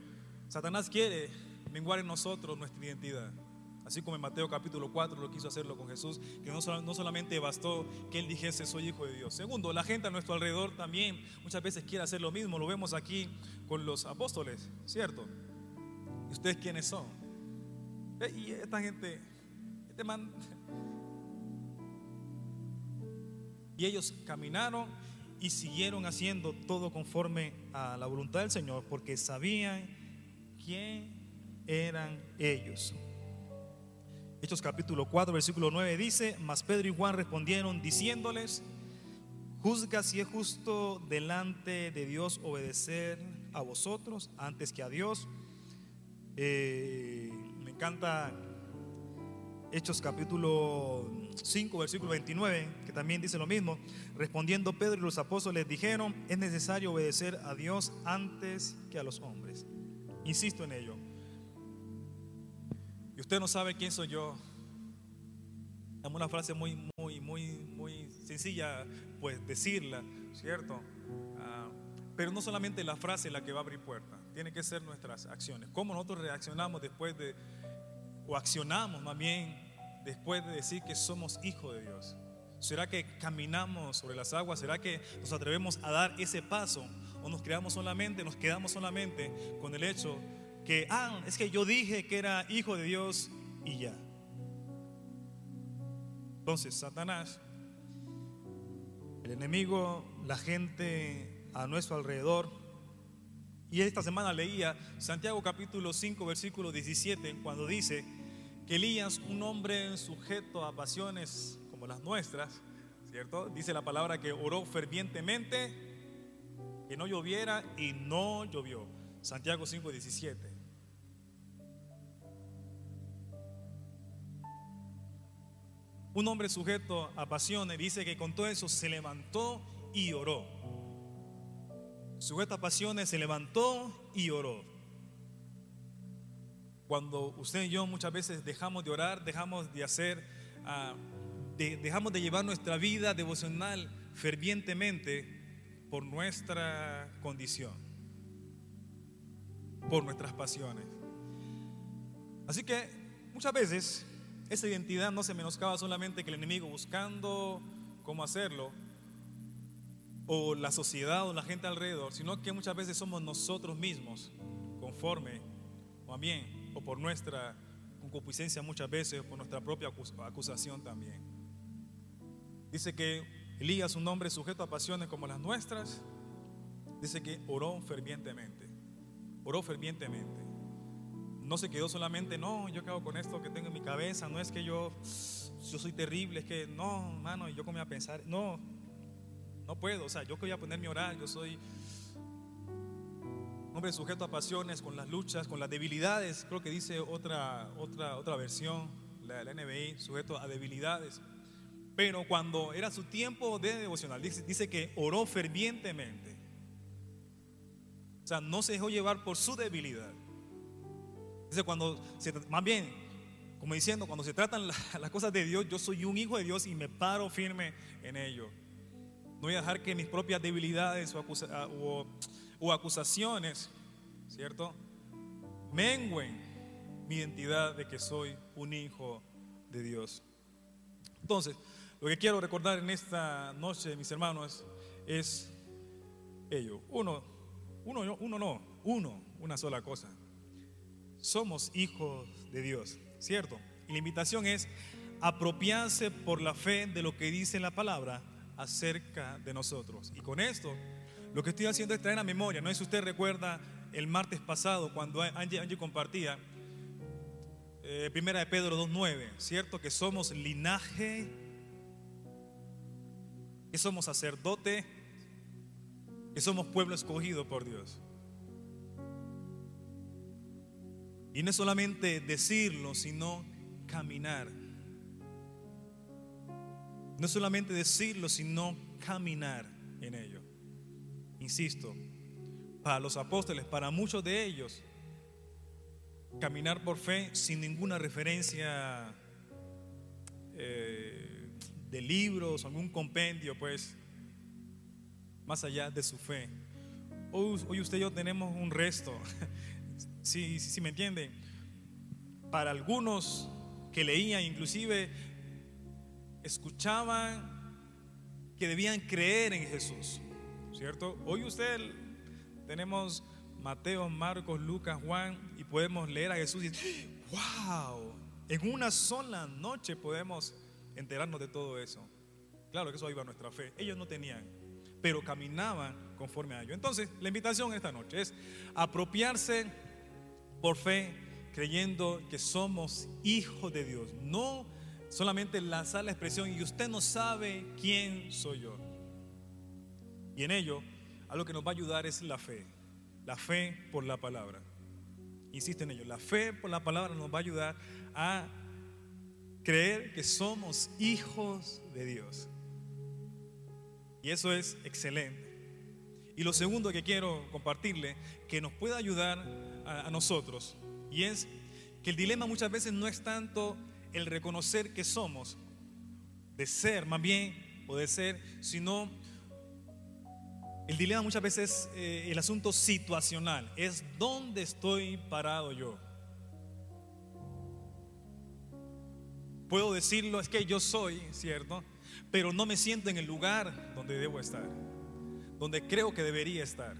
Satanás quiere menguar en nosotros nuestra identidad. Así como en Mateo capítulo 4 lo quiso hacerlo con Jesús, que no, no, solamente bastó que él dijese soy hijo de Dios. Segundo, la gente a nuestro alrededor también muchas veces quiere hacer lo mismo. Lo vemos aquí con los apóstoles, ¿cierto? ¿Y ustedes quiénes son? Y esta gente, este man... Y ellos caminaron y siguieron haciendo todo conforme a la voluntad del Señor porque sabían quién eran ellos. Hechos capítulo 4, versículo 9 dice, mas Pedro y Juan respondieron diciéndoles, juzga si es justo delante de Dios obedecer a vosotros antes que a Dios. Eh, me encanta Hechos capítulo 5, versículo 29, que también dice lo mismo. Respondiendo Pedro y los apóstoles dijeron, es necesario obedecer a Dios antes que a los hombres. Insisto en ello. Y usted no sabe quién soy yo. Es una frase muy, muy, muy, muy sencilla, pues decirla, ¿cierto? Ah, pero no solamente la frase la que va a abrir puertas, tiene que ser nuestras acciones. ¿Cómo nosotros reaccionamos después de, o accionamos más bien después de decir que somos hijos de Dios? ¿Será que caminamos sobre las aguas? ¿Será que nos atrevemos a dar ese paso? ¿O nos quedamos solamente, nos quedamos solamente con el hecho que, ah, es que yo dije que era hijo de Dios y ya. Entonces, Satanás, el enemigo, la gente a nuestro alrededor, y esta semana leía Santiago capítulo 5, versículo 17, cuando dice que Elías, un hombre sujeto a pasiones como las nuestras, ¿cierto? Dice la palabra que oró fervientemente, que no lloviera y no llovió. Santiago 5, 17. Un hombre sujeto a pasiones dice que con todo eso se levantó y oró. Sujeto a pasiones se levantó y oró. Cuando usted y yo muchas veces dejamos de orar, dejamos de hacer, ah, dejamos de llevar nuestra vida devocional fervientemente por nuestra condición, por nuestras pasiones. Así que muchas veces esa identidad no se menoscaba solamente que el enemigo buscando cómo hacerlo, o la sociedad o la gente alrededor, sino que muchas veces somos nosotros mismos, conforme, o bien, o por nuestra concupiscencia muchas veces, por nuestra propia acusación también. Dice que Elías, un hombre sujeto a pasiones como las nuestras, dice que oró fervientemente, oró fervientemente no se quedó solamente, no, yo hago con esto que tengo en mi cabeza, no es que yo, yo soy terrible, es que no, mano, yo como a pensar, no, no puedo, o sea, yo que voy a ponerme a orar, yo soy hombre sujeto a pasiones, con las luchas, con las debilidades, creo que dice otra, otra, otra versión, la, NBI, sujeto a debilidades. Pero cuando era su tiempo de devocional, dice, dice que oró fervientemente. O sea, no se dejó llevar por su debilidad. Dice, cuando se, más bien, como diciendo, cuando se tratan las cosas de Dios, yo soy un hijo de Dios y me paro firme en ello. No voy a dejar que mis propias debilidades o, o acusaciones, ¿cierto? Menguen mi identidad de que soy un hijo de Dios. Entonces, lo que quiero recordar en esta noche, mis hermanos, es ello. Uno, uno, uno no, uno, una sola cosa somos hijos de Dios, ¿cierto? Y la invitación es apropiarse por la fe de lo que dice la palabra acerca de nosotros. Y con esto Lo que estoy haciendo es traer a memoria. No es si usted recuerda el martes pasado cuando Angie, Angie compartía eh, Primera de Pedro 2.9, ¿cierto? Que somos linaje, que somos sacerdote, que somos pueblo escogido por Dios. Y no es solamente decirlo, sino caminar. No es solamente decirlo, sino caminar en ello. Insisto, para los apóstoles, para muchos de ellos, caminar por fe sin ninguna referencia eh, de libros, algún compendio, pues, más allá de su fe. Hoy, hoy usted y yo tenemos un resto, si, si, si me entienden, para algunos que leían, inclusive escuchaban que debían creer en Jesús, ¿cierto? Hoy usted tenemos Mateo, Marcos, Lucas, Juan y podemos leer a Jesús y decir, wow, en una sola noche podemos enterarnos de todo eso. Claro que eso iba a nuestra fe. Ellos no tenían, pero caminaban conforme a ello. Entonces, la invitación esta noche es apropiarse por fe, creyendo que somos hijos de Dios. No solamente lanzar la expresión y usted no sabe quién soy yo. Y en ello, algo que nos va a ayudar es la fe. La fe por la palabra. Insisto en ello. La fe por la palabra nos va a ayudar a creer que somos hijos de Dios. Y eso es excelente. Y lo segundo que quiero compartirle, que nos puede ayudar a, nosotros, y es que el dilema muchas veces no es tanto el reconocer que somos, de ser más bien, o de ser, sino el dilema muchas veces es eh, el asunto situacional, es dónde estoy parado yo. Puedo decirlo, es que yo soy, ¿cierto? Pero no me siento en el lugar donde debo estar, donde creo que debería estar.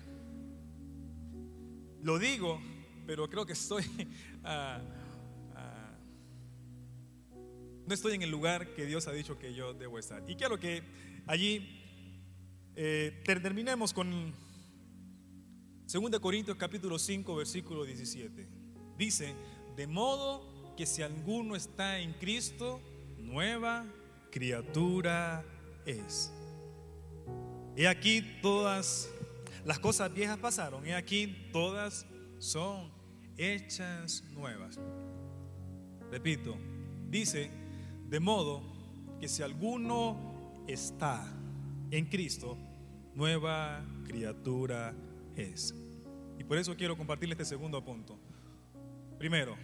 Lo digo, pero creo que estoy... Uh, no estoy en el lugar que Dios ha dicho que yo debo estar. Y quiero que allí eh, terminemos con 2 Corintios capítulo 5 versículo 17. Dice, de modo que si alguno está en Cristo, nueva criatura es. He aquí todas las cosas viejas pasaron, he aquí todas son hechas nuevas. Repito, dice, de modo que si alguno está en Cristo, nueva criatura es. Y por eso quiero compartirle este segundo punto. Primero,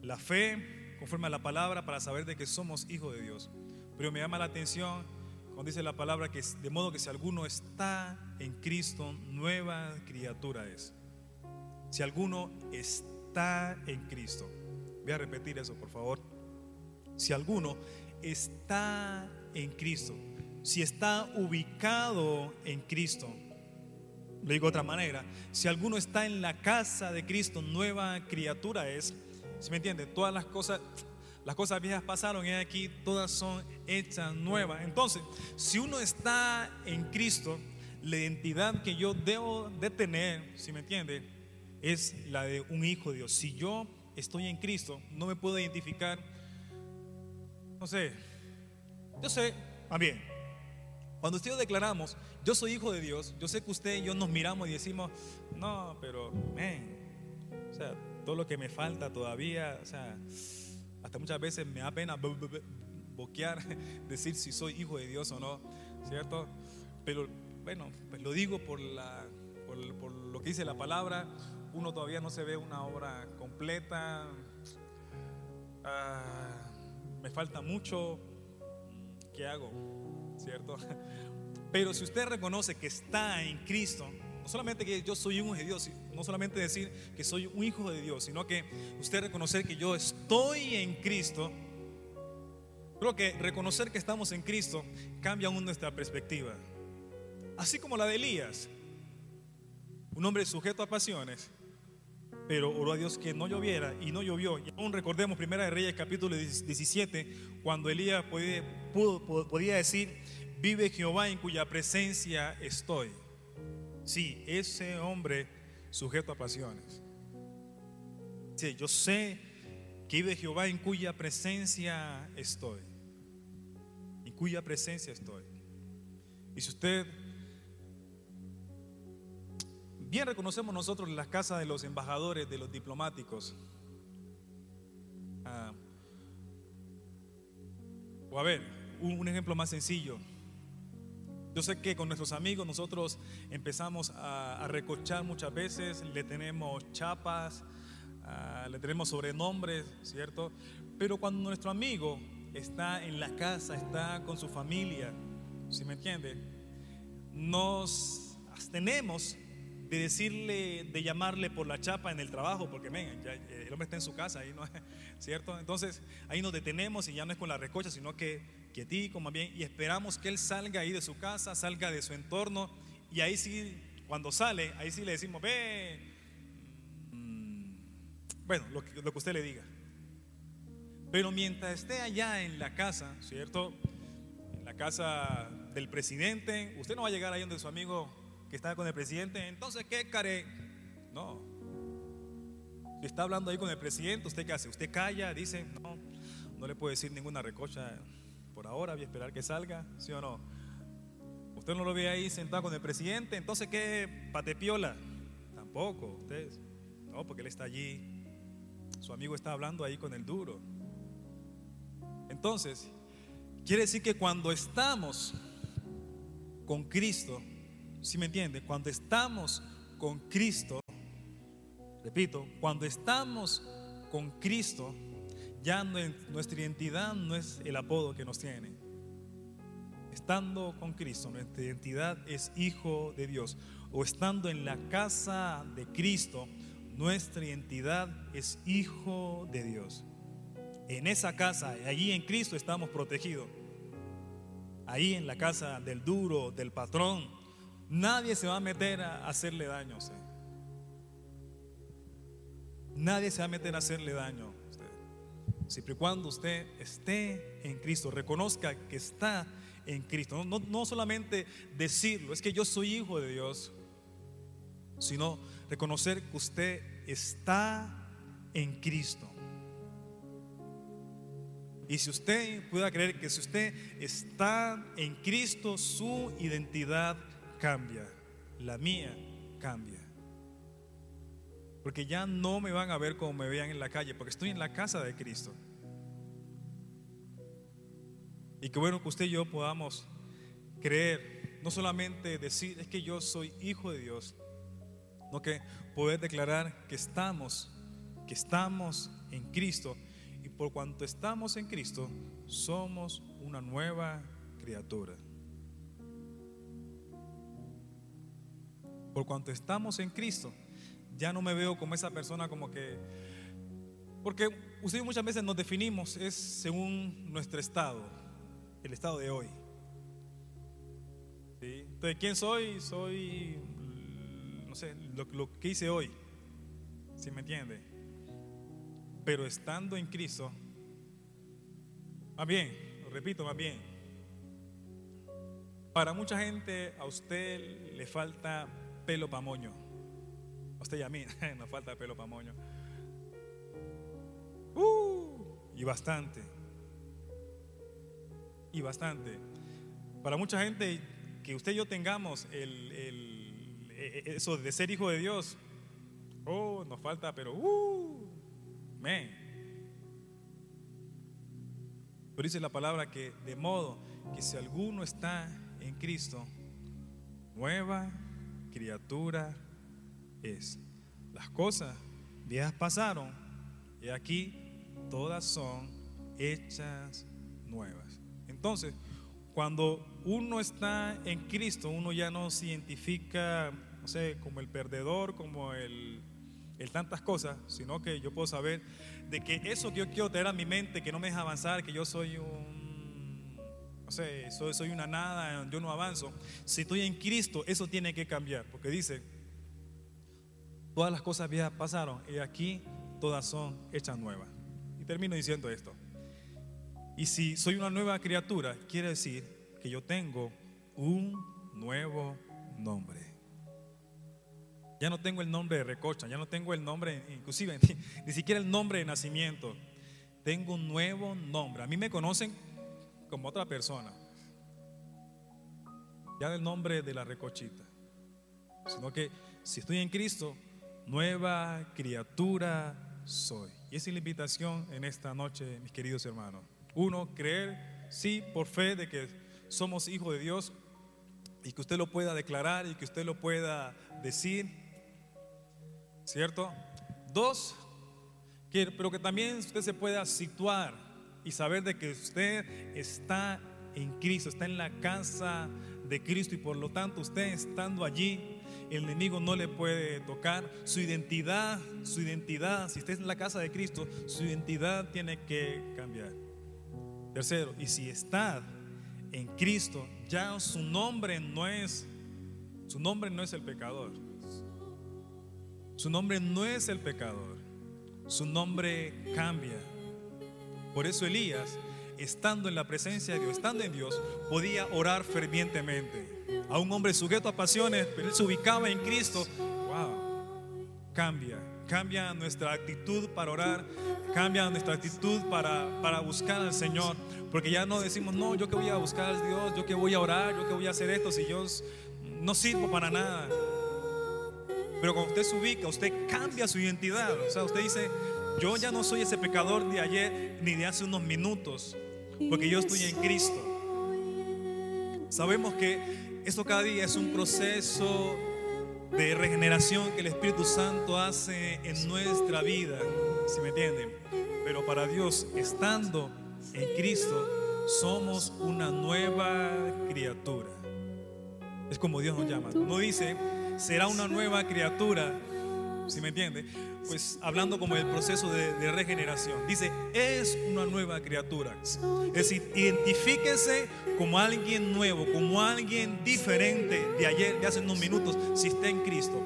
la fe conforme a la palabra para saber de que somos hijos de Dios. Pero me llama la atención cuando dice la palabra que de modo que si alguno está en Cristo, nueva criatura es. Si alguno está en Cristo. Voy a repetir eso, por favor si alguno está en Cristo, si está ubicado en Cristo, lo digo de otra manera, si alguno está en la casa de Cristo, nueva criatura es, si me entiende? Todas las cosas, las cosas viejas pasaron y aquí todas son hechas nuevas. Entonces, si uno está en Cristo, la identidad que yo debo de tener, si me entiende, es la de un hijo de Dios. Si yo estoy en Cristo, no me puedo identificar no sé, yo sé, también, cuando usted declaramos, yo soy hijo de Dios, yo sé que usted y yo nos miramos y decimos, no, pero, o sea, todo lo que me falta todavía, o sea, hasta muchas veces me da pena boquear, decir si soy hijo de Dios o no, ¿cierto? Pero bueno, pues lo digo por, la, por, lo que dice la palabra, uno todavía no se ve una obra completa. Ah, me falta mucho, ¿qué hago? ¿Cierto? Pero si usted reconoce que está en Cristo, no solamente que yo soy un hijo de Dios, no solamente decir que soy un hijo de Dios, sino que usted reconocer que yo estoy en Cristo, creo que reconocer que estamos en Cristo cambia aún nuestra perspectiva. Así como la de Elías, un hombre sujeto a pasiones, pero oró a Dios que no lloviera y no llovió. Y aún recordemos Primera de Reyes capítulo 17, cuando Elías podía, podía decir, vive Jehová en cuya presencia estoy. Sí, ese hombre sujeto a pasiones. Sí, yo sé que vive Jehová en cuya presencia estoy. En cuya presencia estoy. Y si usted Bien reconocemos nosotros las casas de los embajadores, de los diplomáticos. Ah, o a ver, un, ejemplo más sencillo. Yo sé que con nuestros amigos nosotros empezamos a, recochar muchas veces, le tenemos chapas, ah, le tenemos sobrenombres, ¿cierto? Pero cuando nuestro amigo está en la casa, está con su familia, si me entiende? Nos abstenemos de decirle, de llamarle por la chapa en el trabajo, porque ven, el hombre está en su casa, ahí no ¿cierto? Entonces ahí nos detenemos y ya no es con la recocha, sino que quietico más bien, y esperamos que él salga ahí de su casa, salga de su entorno, y ahí sí, cuando sale, ahí sí le decimos, ve, mm, bueno, lo que, lo que usted le diga. Pero mientras esté allá en la casa, ¿cierto? En la casa del presidente, usted no va a llegar ahí donde su amigo que está con el presidente, entonces, ¿qué care? No. Está hablando ahí con el presidente, ¿usted qué hace? Usted calla, dice, no, no le puede decir ninguna recocha por ahora, voy a esperar que salga, ¿sí o no? Usted no lo ve ahí sentado con el presidente, entonces, ¿qué patepiola? Tampoco, usted, no, porque él está allí, su amigo está hablando ahí con el duro. Entonces, quiere decir que cuando estamos con Cristo, si me entiende? Cuando estamos con Cristo, repito, cuando estamos con Cristo, ya nuestra identidad no es el apodo que nos tiene. Estando con Cristo, nuestra identidad es hijo de Dios. O estando en la casa de Cristo, nuestra identidad es hijo de Dios. En esa casa, allí en Cristo estamos protegidos. Ahí en la casa del duro, del patrón, Nadie se va a meter a hacerle daño a usted. Nadie se va a meter a hacerle daño a usted. Siempre y cuando usted esté en Cristo, reconozca que está en Cristo. No, no solamente decirlo, es que yo soy hijo de Dios, sino reconocer que usted está en Cristo. Y si usted pueda creer que si usted está en Cristo, su identidad cambia, la mía cambia. Porque ya no me van a ver como me vean en la calle, porque estoy en la casa de Cristo. Y qué bueno que usted y yo podamos creer, no solamente decir, es que yo soy hijo de Dios, no que poder declarar que estamos, que estamos en Cristo. Y por cuanto estamos en Cristo, somos una nueva criatura. Por cuanto estamos en Cristo, ya no me veo como esa persona como que... Porque ustedes muchas veces nos definimos, es según nuestro estado, el estado de hoy. Entonces, ¿quién soy? Soy, no sé, lo, que hice hoy. ¿Sí me entiende? Pero estando en Cristo, más bien, lo repito, más bien, para mucha gente a usted le falta pelo para moño. A usted y a mí nos falta pelo para moño. Uh, y bastante. Y bastante. Para mucha gente que usted y yo tengamos el, el, e, e, eso de ser hijo de Dios, oh, nos falta, pero, uh, men. Pero dice la palabra que de modo que si alguno está en Cristo, nueva criatura es. Las cosas viejas pasaron y aquí todas son hechas nuevas. Entonces, cuando uno está en Cristo, uno ya no se identifica, no sé, como el perdedor, como el, el tantas cosas, sino que yo puedo saber de que eso que yo quiero tener a mi mente, que no me deja avanzar, que yo soy un no sé, soy, una nada, yo no avanzo. Si estoy en Cristo, eso tiene que cambiar, porque dice, todas las cosas viejas pasaron y aquí todas son hechas nuevas. Y termino diciendo esto. Y si soy una nueva criatura, quiere decir que yo tengo un nuevo nombre. Ya no tengo el nombre de recocha, ya no tengo el nombre, inclusive ni, siquiera el nombre de nacimiento. Tengo un nuevo nombre. A mí me conocen como otra persona. Ya el nombre de la recochita. Sino que si estoy en Cristo, nueva criatura soy. Y esa es la invitación en esta noche, mis queridos hermanos. Uno, creer, sí, por fe de que somos hijos de Dios y que usted lo pueda declarar y que usted lo pueda decir. ¿Cierto? Dos, pero que también usted se pueda situar y saber de que usted está en Cristo, está en la casa de Cristo y por lo tanto usted estando allí, el enemigo no le puede tocar. Su identidad, su identidad, si usted en la casa de Cristo, su identidad tiene que cambiar. Tercero, y si está en Cristo, ya su nombre no es, su nombre no es el pecador. Su nombre no es el pecador. Su nombre cambia. Por eso Elías, estando en la presencia de Dios, estando en Dios, podía orar fervientemente. A un hombre sujeto a pasiones, pero él se ubicaba en Cristo. Wow, cambia, cambia nuestra actitud para orar, cambia nuestra actitud para, para buscar al Señor. Porque ya no decimos, no, yo que voy a buscar a Dios, yo que voy a orar, yo que voy a hacer esto, si yo no sirvo para nada. Pero cuando usted se ubica, usted cambia su identidad. O sea, usted dice, yo ya no soy ese pecador de ayer ni de hace unos minutos, porque yo estoy en Cristo. Sabemos que esto cada día es un proceso de regeneración que el Espíritu Santo hace en nuestra vida, si me entienden. Pero para Dios, estando en Cristo, somos una nueva criatura. Es como Dios nos llama. No dice, será una nueva criatura, si me entiende, pues hablando como el proceso de, de, regeneración. Dice, es una nueva criatura. Es decir, identifíquese como alguien nuevo, como alguien diferente de ayer, de hace unos minutos, si está en Cristo.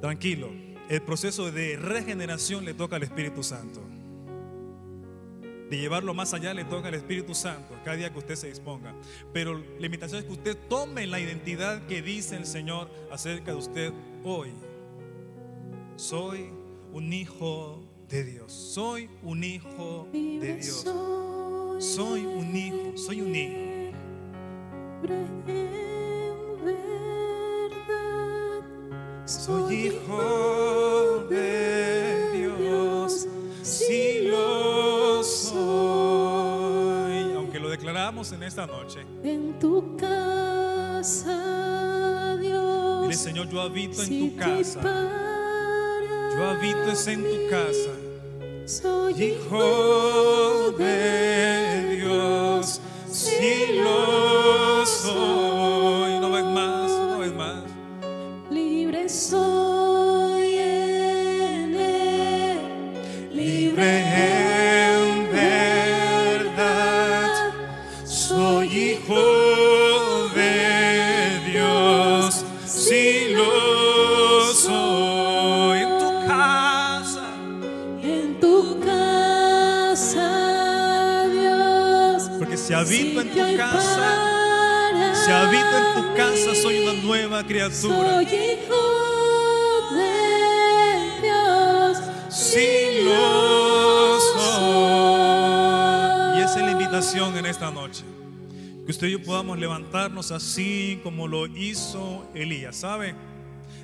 Tranquilo, el proceso de regeneración le toca al Espíritu Santo. De llevarlo más allá le toca al Espíritu Santo cada día que usted se disponga. Pero la invitación es que usted tome la identidad que dice el Señor acerca de usted hoy. Soy un hijo de Dios. Soy un hijo de Dios. Soy un hijo. Soy un hijo. Soy hijo de Dios. Si lo soy. Aunque lo declaramos en esta noche. En tu casa, Dios. Dile, Señor, yo habito en tu casa. Yo habito es en tu casa. Soy hijo de Dios. Si lo soy. Si habito en tu casa. Si habito en tu casa, soy una nueva criatura. Soy hijo de Dios. Si lo soy. Y esa es la invitación en esta noche. Que usted y yo podamos levantarnos así como lo hizo Elías. ¿Sabe?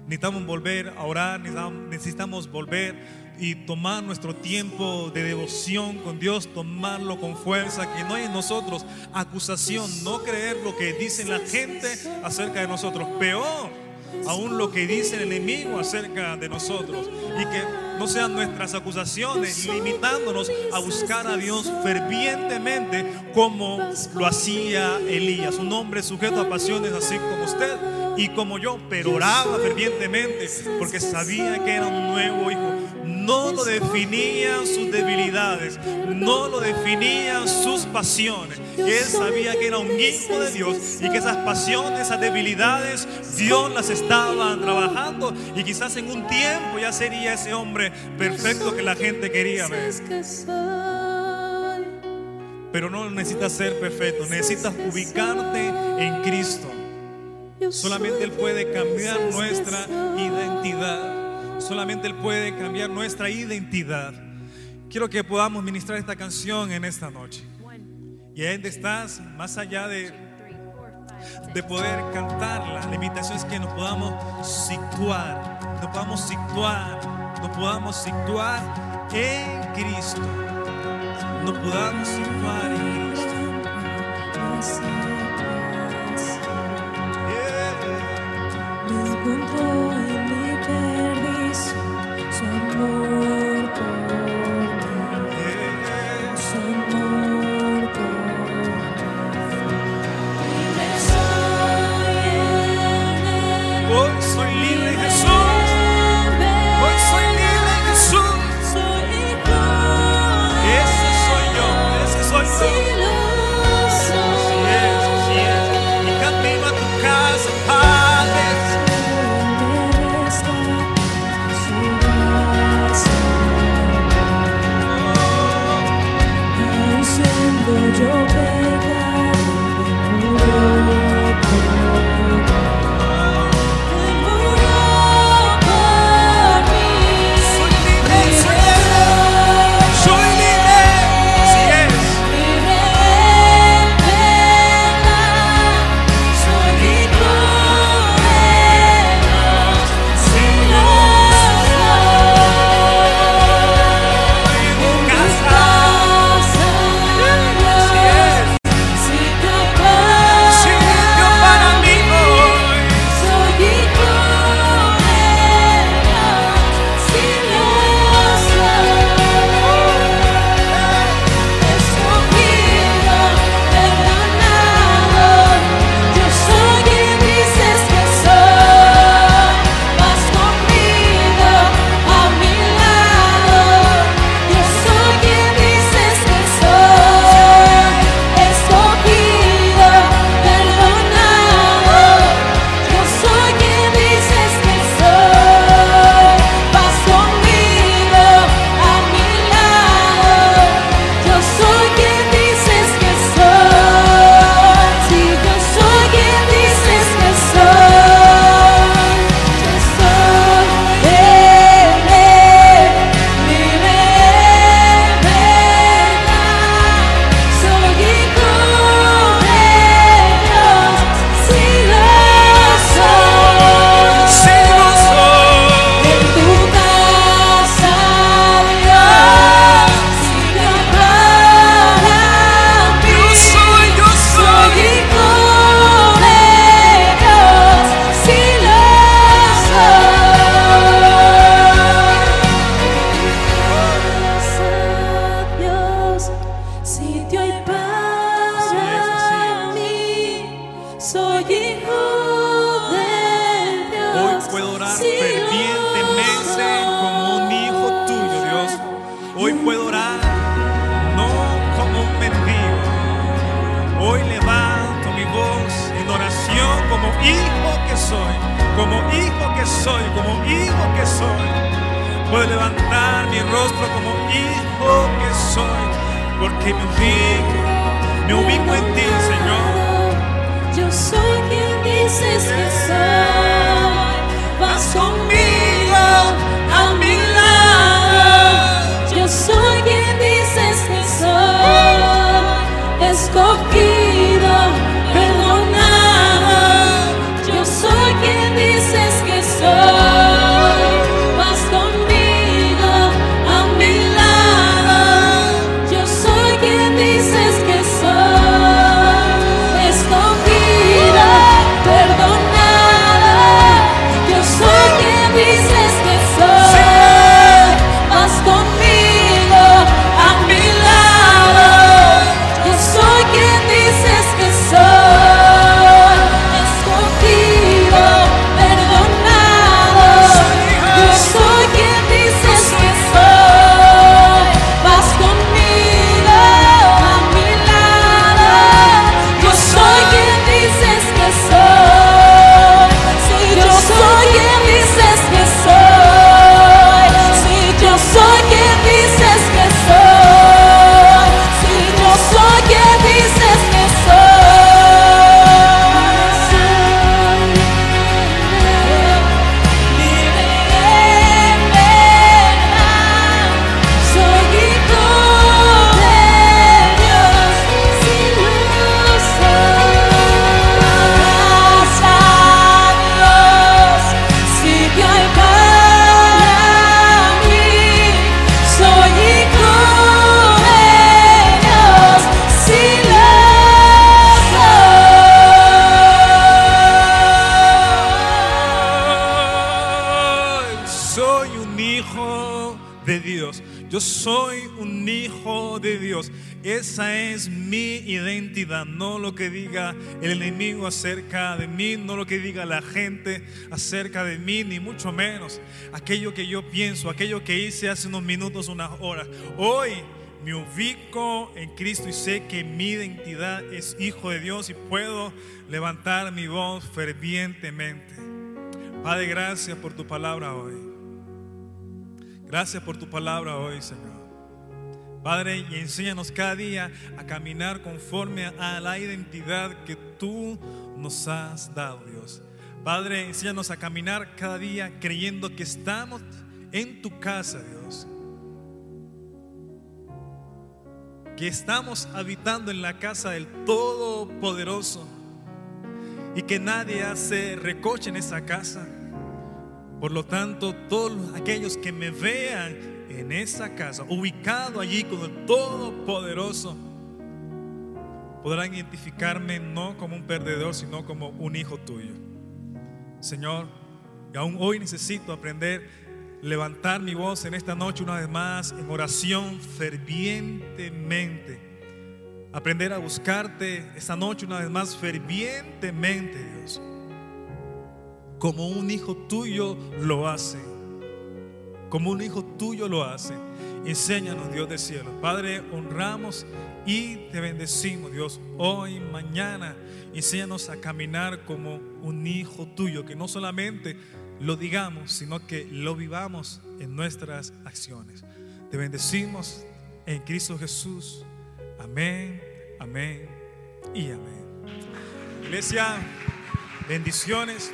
Necesitamos volver a orar, necesitamos- necesitamos volver y tomar nuestro tiempo de devoción con Dios, tomarlo con fuerza, que no hay en nosotros acusación, no creer lo que dice la gente acerca de nosotros. Peor, aún lo que dice el enemigo acerca de nosotros. Y que no sean nuestras acusaciones limitándonos a buscar a Dios fervientemente como lo hacía Elías, un hombre sujeto a pasiones así como usted y como yo, pero oraba fervientemente porque sabía que era un nuevo hijo. No lo definían sus debilidades, no lo definían sus pasiones. Él sabía que era un hijo de Dios y que esas pasiones, esas debilidades, Dios las estaba trabajando y quizás en un tiempo ya sería ese hombre perfecto que la gente quería ver. Pero no necesitas ser perfecto, necesitas ubicarte en Cristo. Solamente Él puede cambiar nuestra identidad. Solamente Él puede cambiar nuestra identidad. Quiero que podamos ministrar esta canción en esta noche. Y ahí donde estás, más allá de, de poder cantarla, la invitación es que nos podamos situar, nos podamos situar, nos podamos situar en Cristo. Nos podamos situar en Cristo. Como hijo que soy, como hijo que soy. Puedo levantar mi rostro como hijo que soy, porque me ubico, me ubico en ti, Señor. Yo soy quien dices que soy. Vas conmigo no lo que diga el enemigo acerca de mí, no lo que diga la gente acerca de mí, ni mucho menos aquello que yo pienso, aquello que hice hace unos minutos, unas horas. Hoy me ubico en Cristo y sé que mi identidad es hijo de Dios y puedo levantar mi voz fervientemente. Padre, gracias por tu palabra hoy. Gracias por tu palabra hoy, Señor. Padre, y enséñanos cada día a caminar conforme a la identidad que tú nos has dado, Dios. Padre, enséñanos a caminar cada día creyendo que estamos en tu casa, Dios. Que estamos habitando en la casa del Todopoderoso y que nadie hace recoche en esa casa. Por lo tanto, todos aquellos que me vean en esa casa, ubicado allí con el Todopoderoso, podrán identificarme no como un perdedor, sino como un hijo tuyo. Señor, y aún hoy necesito aprender levantar mi voz en esta noche una vez más en oración fervientemente. Aprender a buscarte esta noche una vez más fervientemente, Dios. Como un hijo tuyo lo hace. Como un hijo tuyo lo hace. Enséñanos, Dios del cielo. Padre, honramos y te bendecimos, Dios, hoy, mañana. Enséñanos a caminar como un hijo tuyo, que no solamente lo digamos, sino que lo vivamos en nuestras acciones. Te bendecimos en Cristo Jesús. Amén, amén y amén. Iglesia, bendiciones.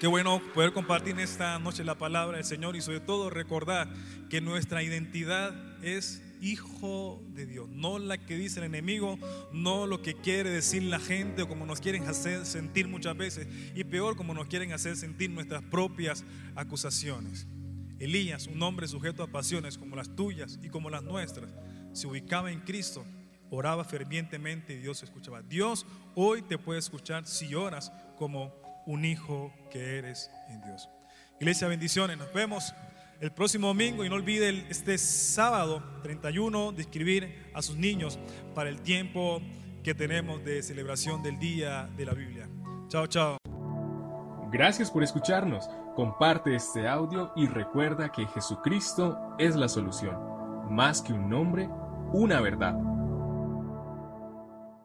Qué bueno poder compartir esta noche la palabra del Señor y sobre todo recordar que nuestra identidad es hijo de Dios, no la que dice el enemigo, no lo que quiere decir la gente o como nos quieren hacer sentir muchas veces y peor como nos quieren hacer sentir nuestras propias acusaciones. Elías, un hombre sujeto a pasiones como las tuyas y como las nuestras, se ubicaba en Cristo, oraba fervientemente y Dios escuchaba. Dios hoy te puede escuchar si oras como un hijo que eres en Dios. Iglesia, bendiciones. Nos vemos el próximo domingo y no olvide este sábado 31 de escribir a sus niños para el tiempo que tenemos de celebración del Día de la Biblia. Chao, chao. Gracias por escucharnos. Comparte este audio y recuerda que Jesucristo es la solución. Más que un nombre, una verdad.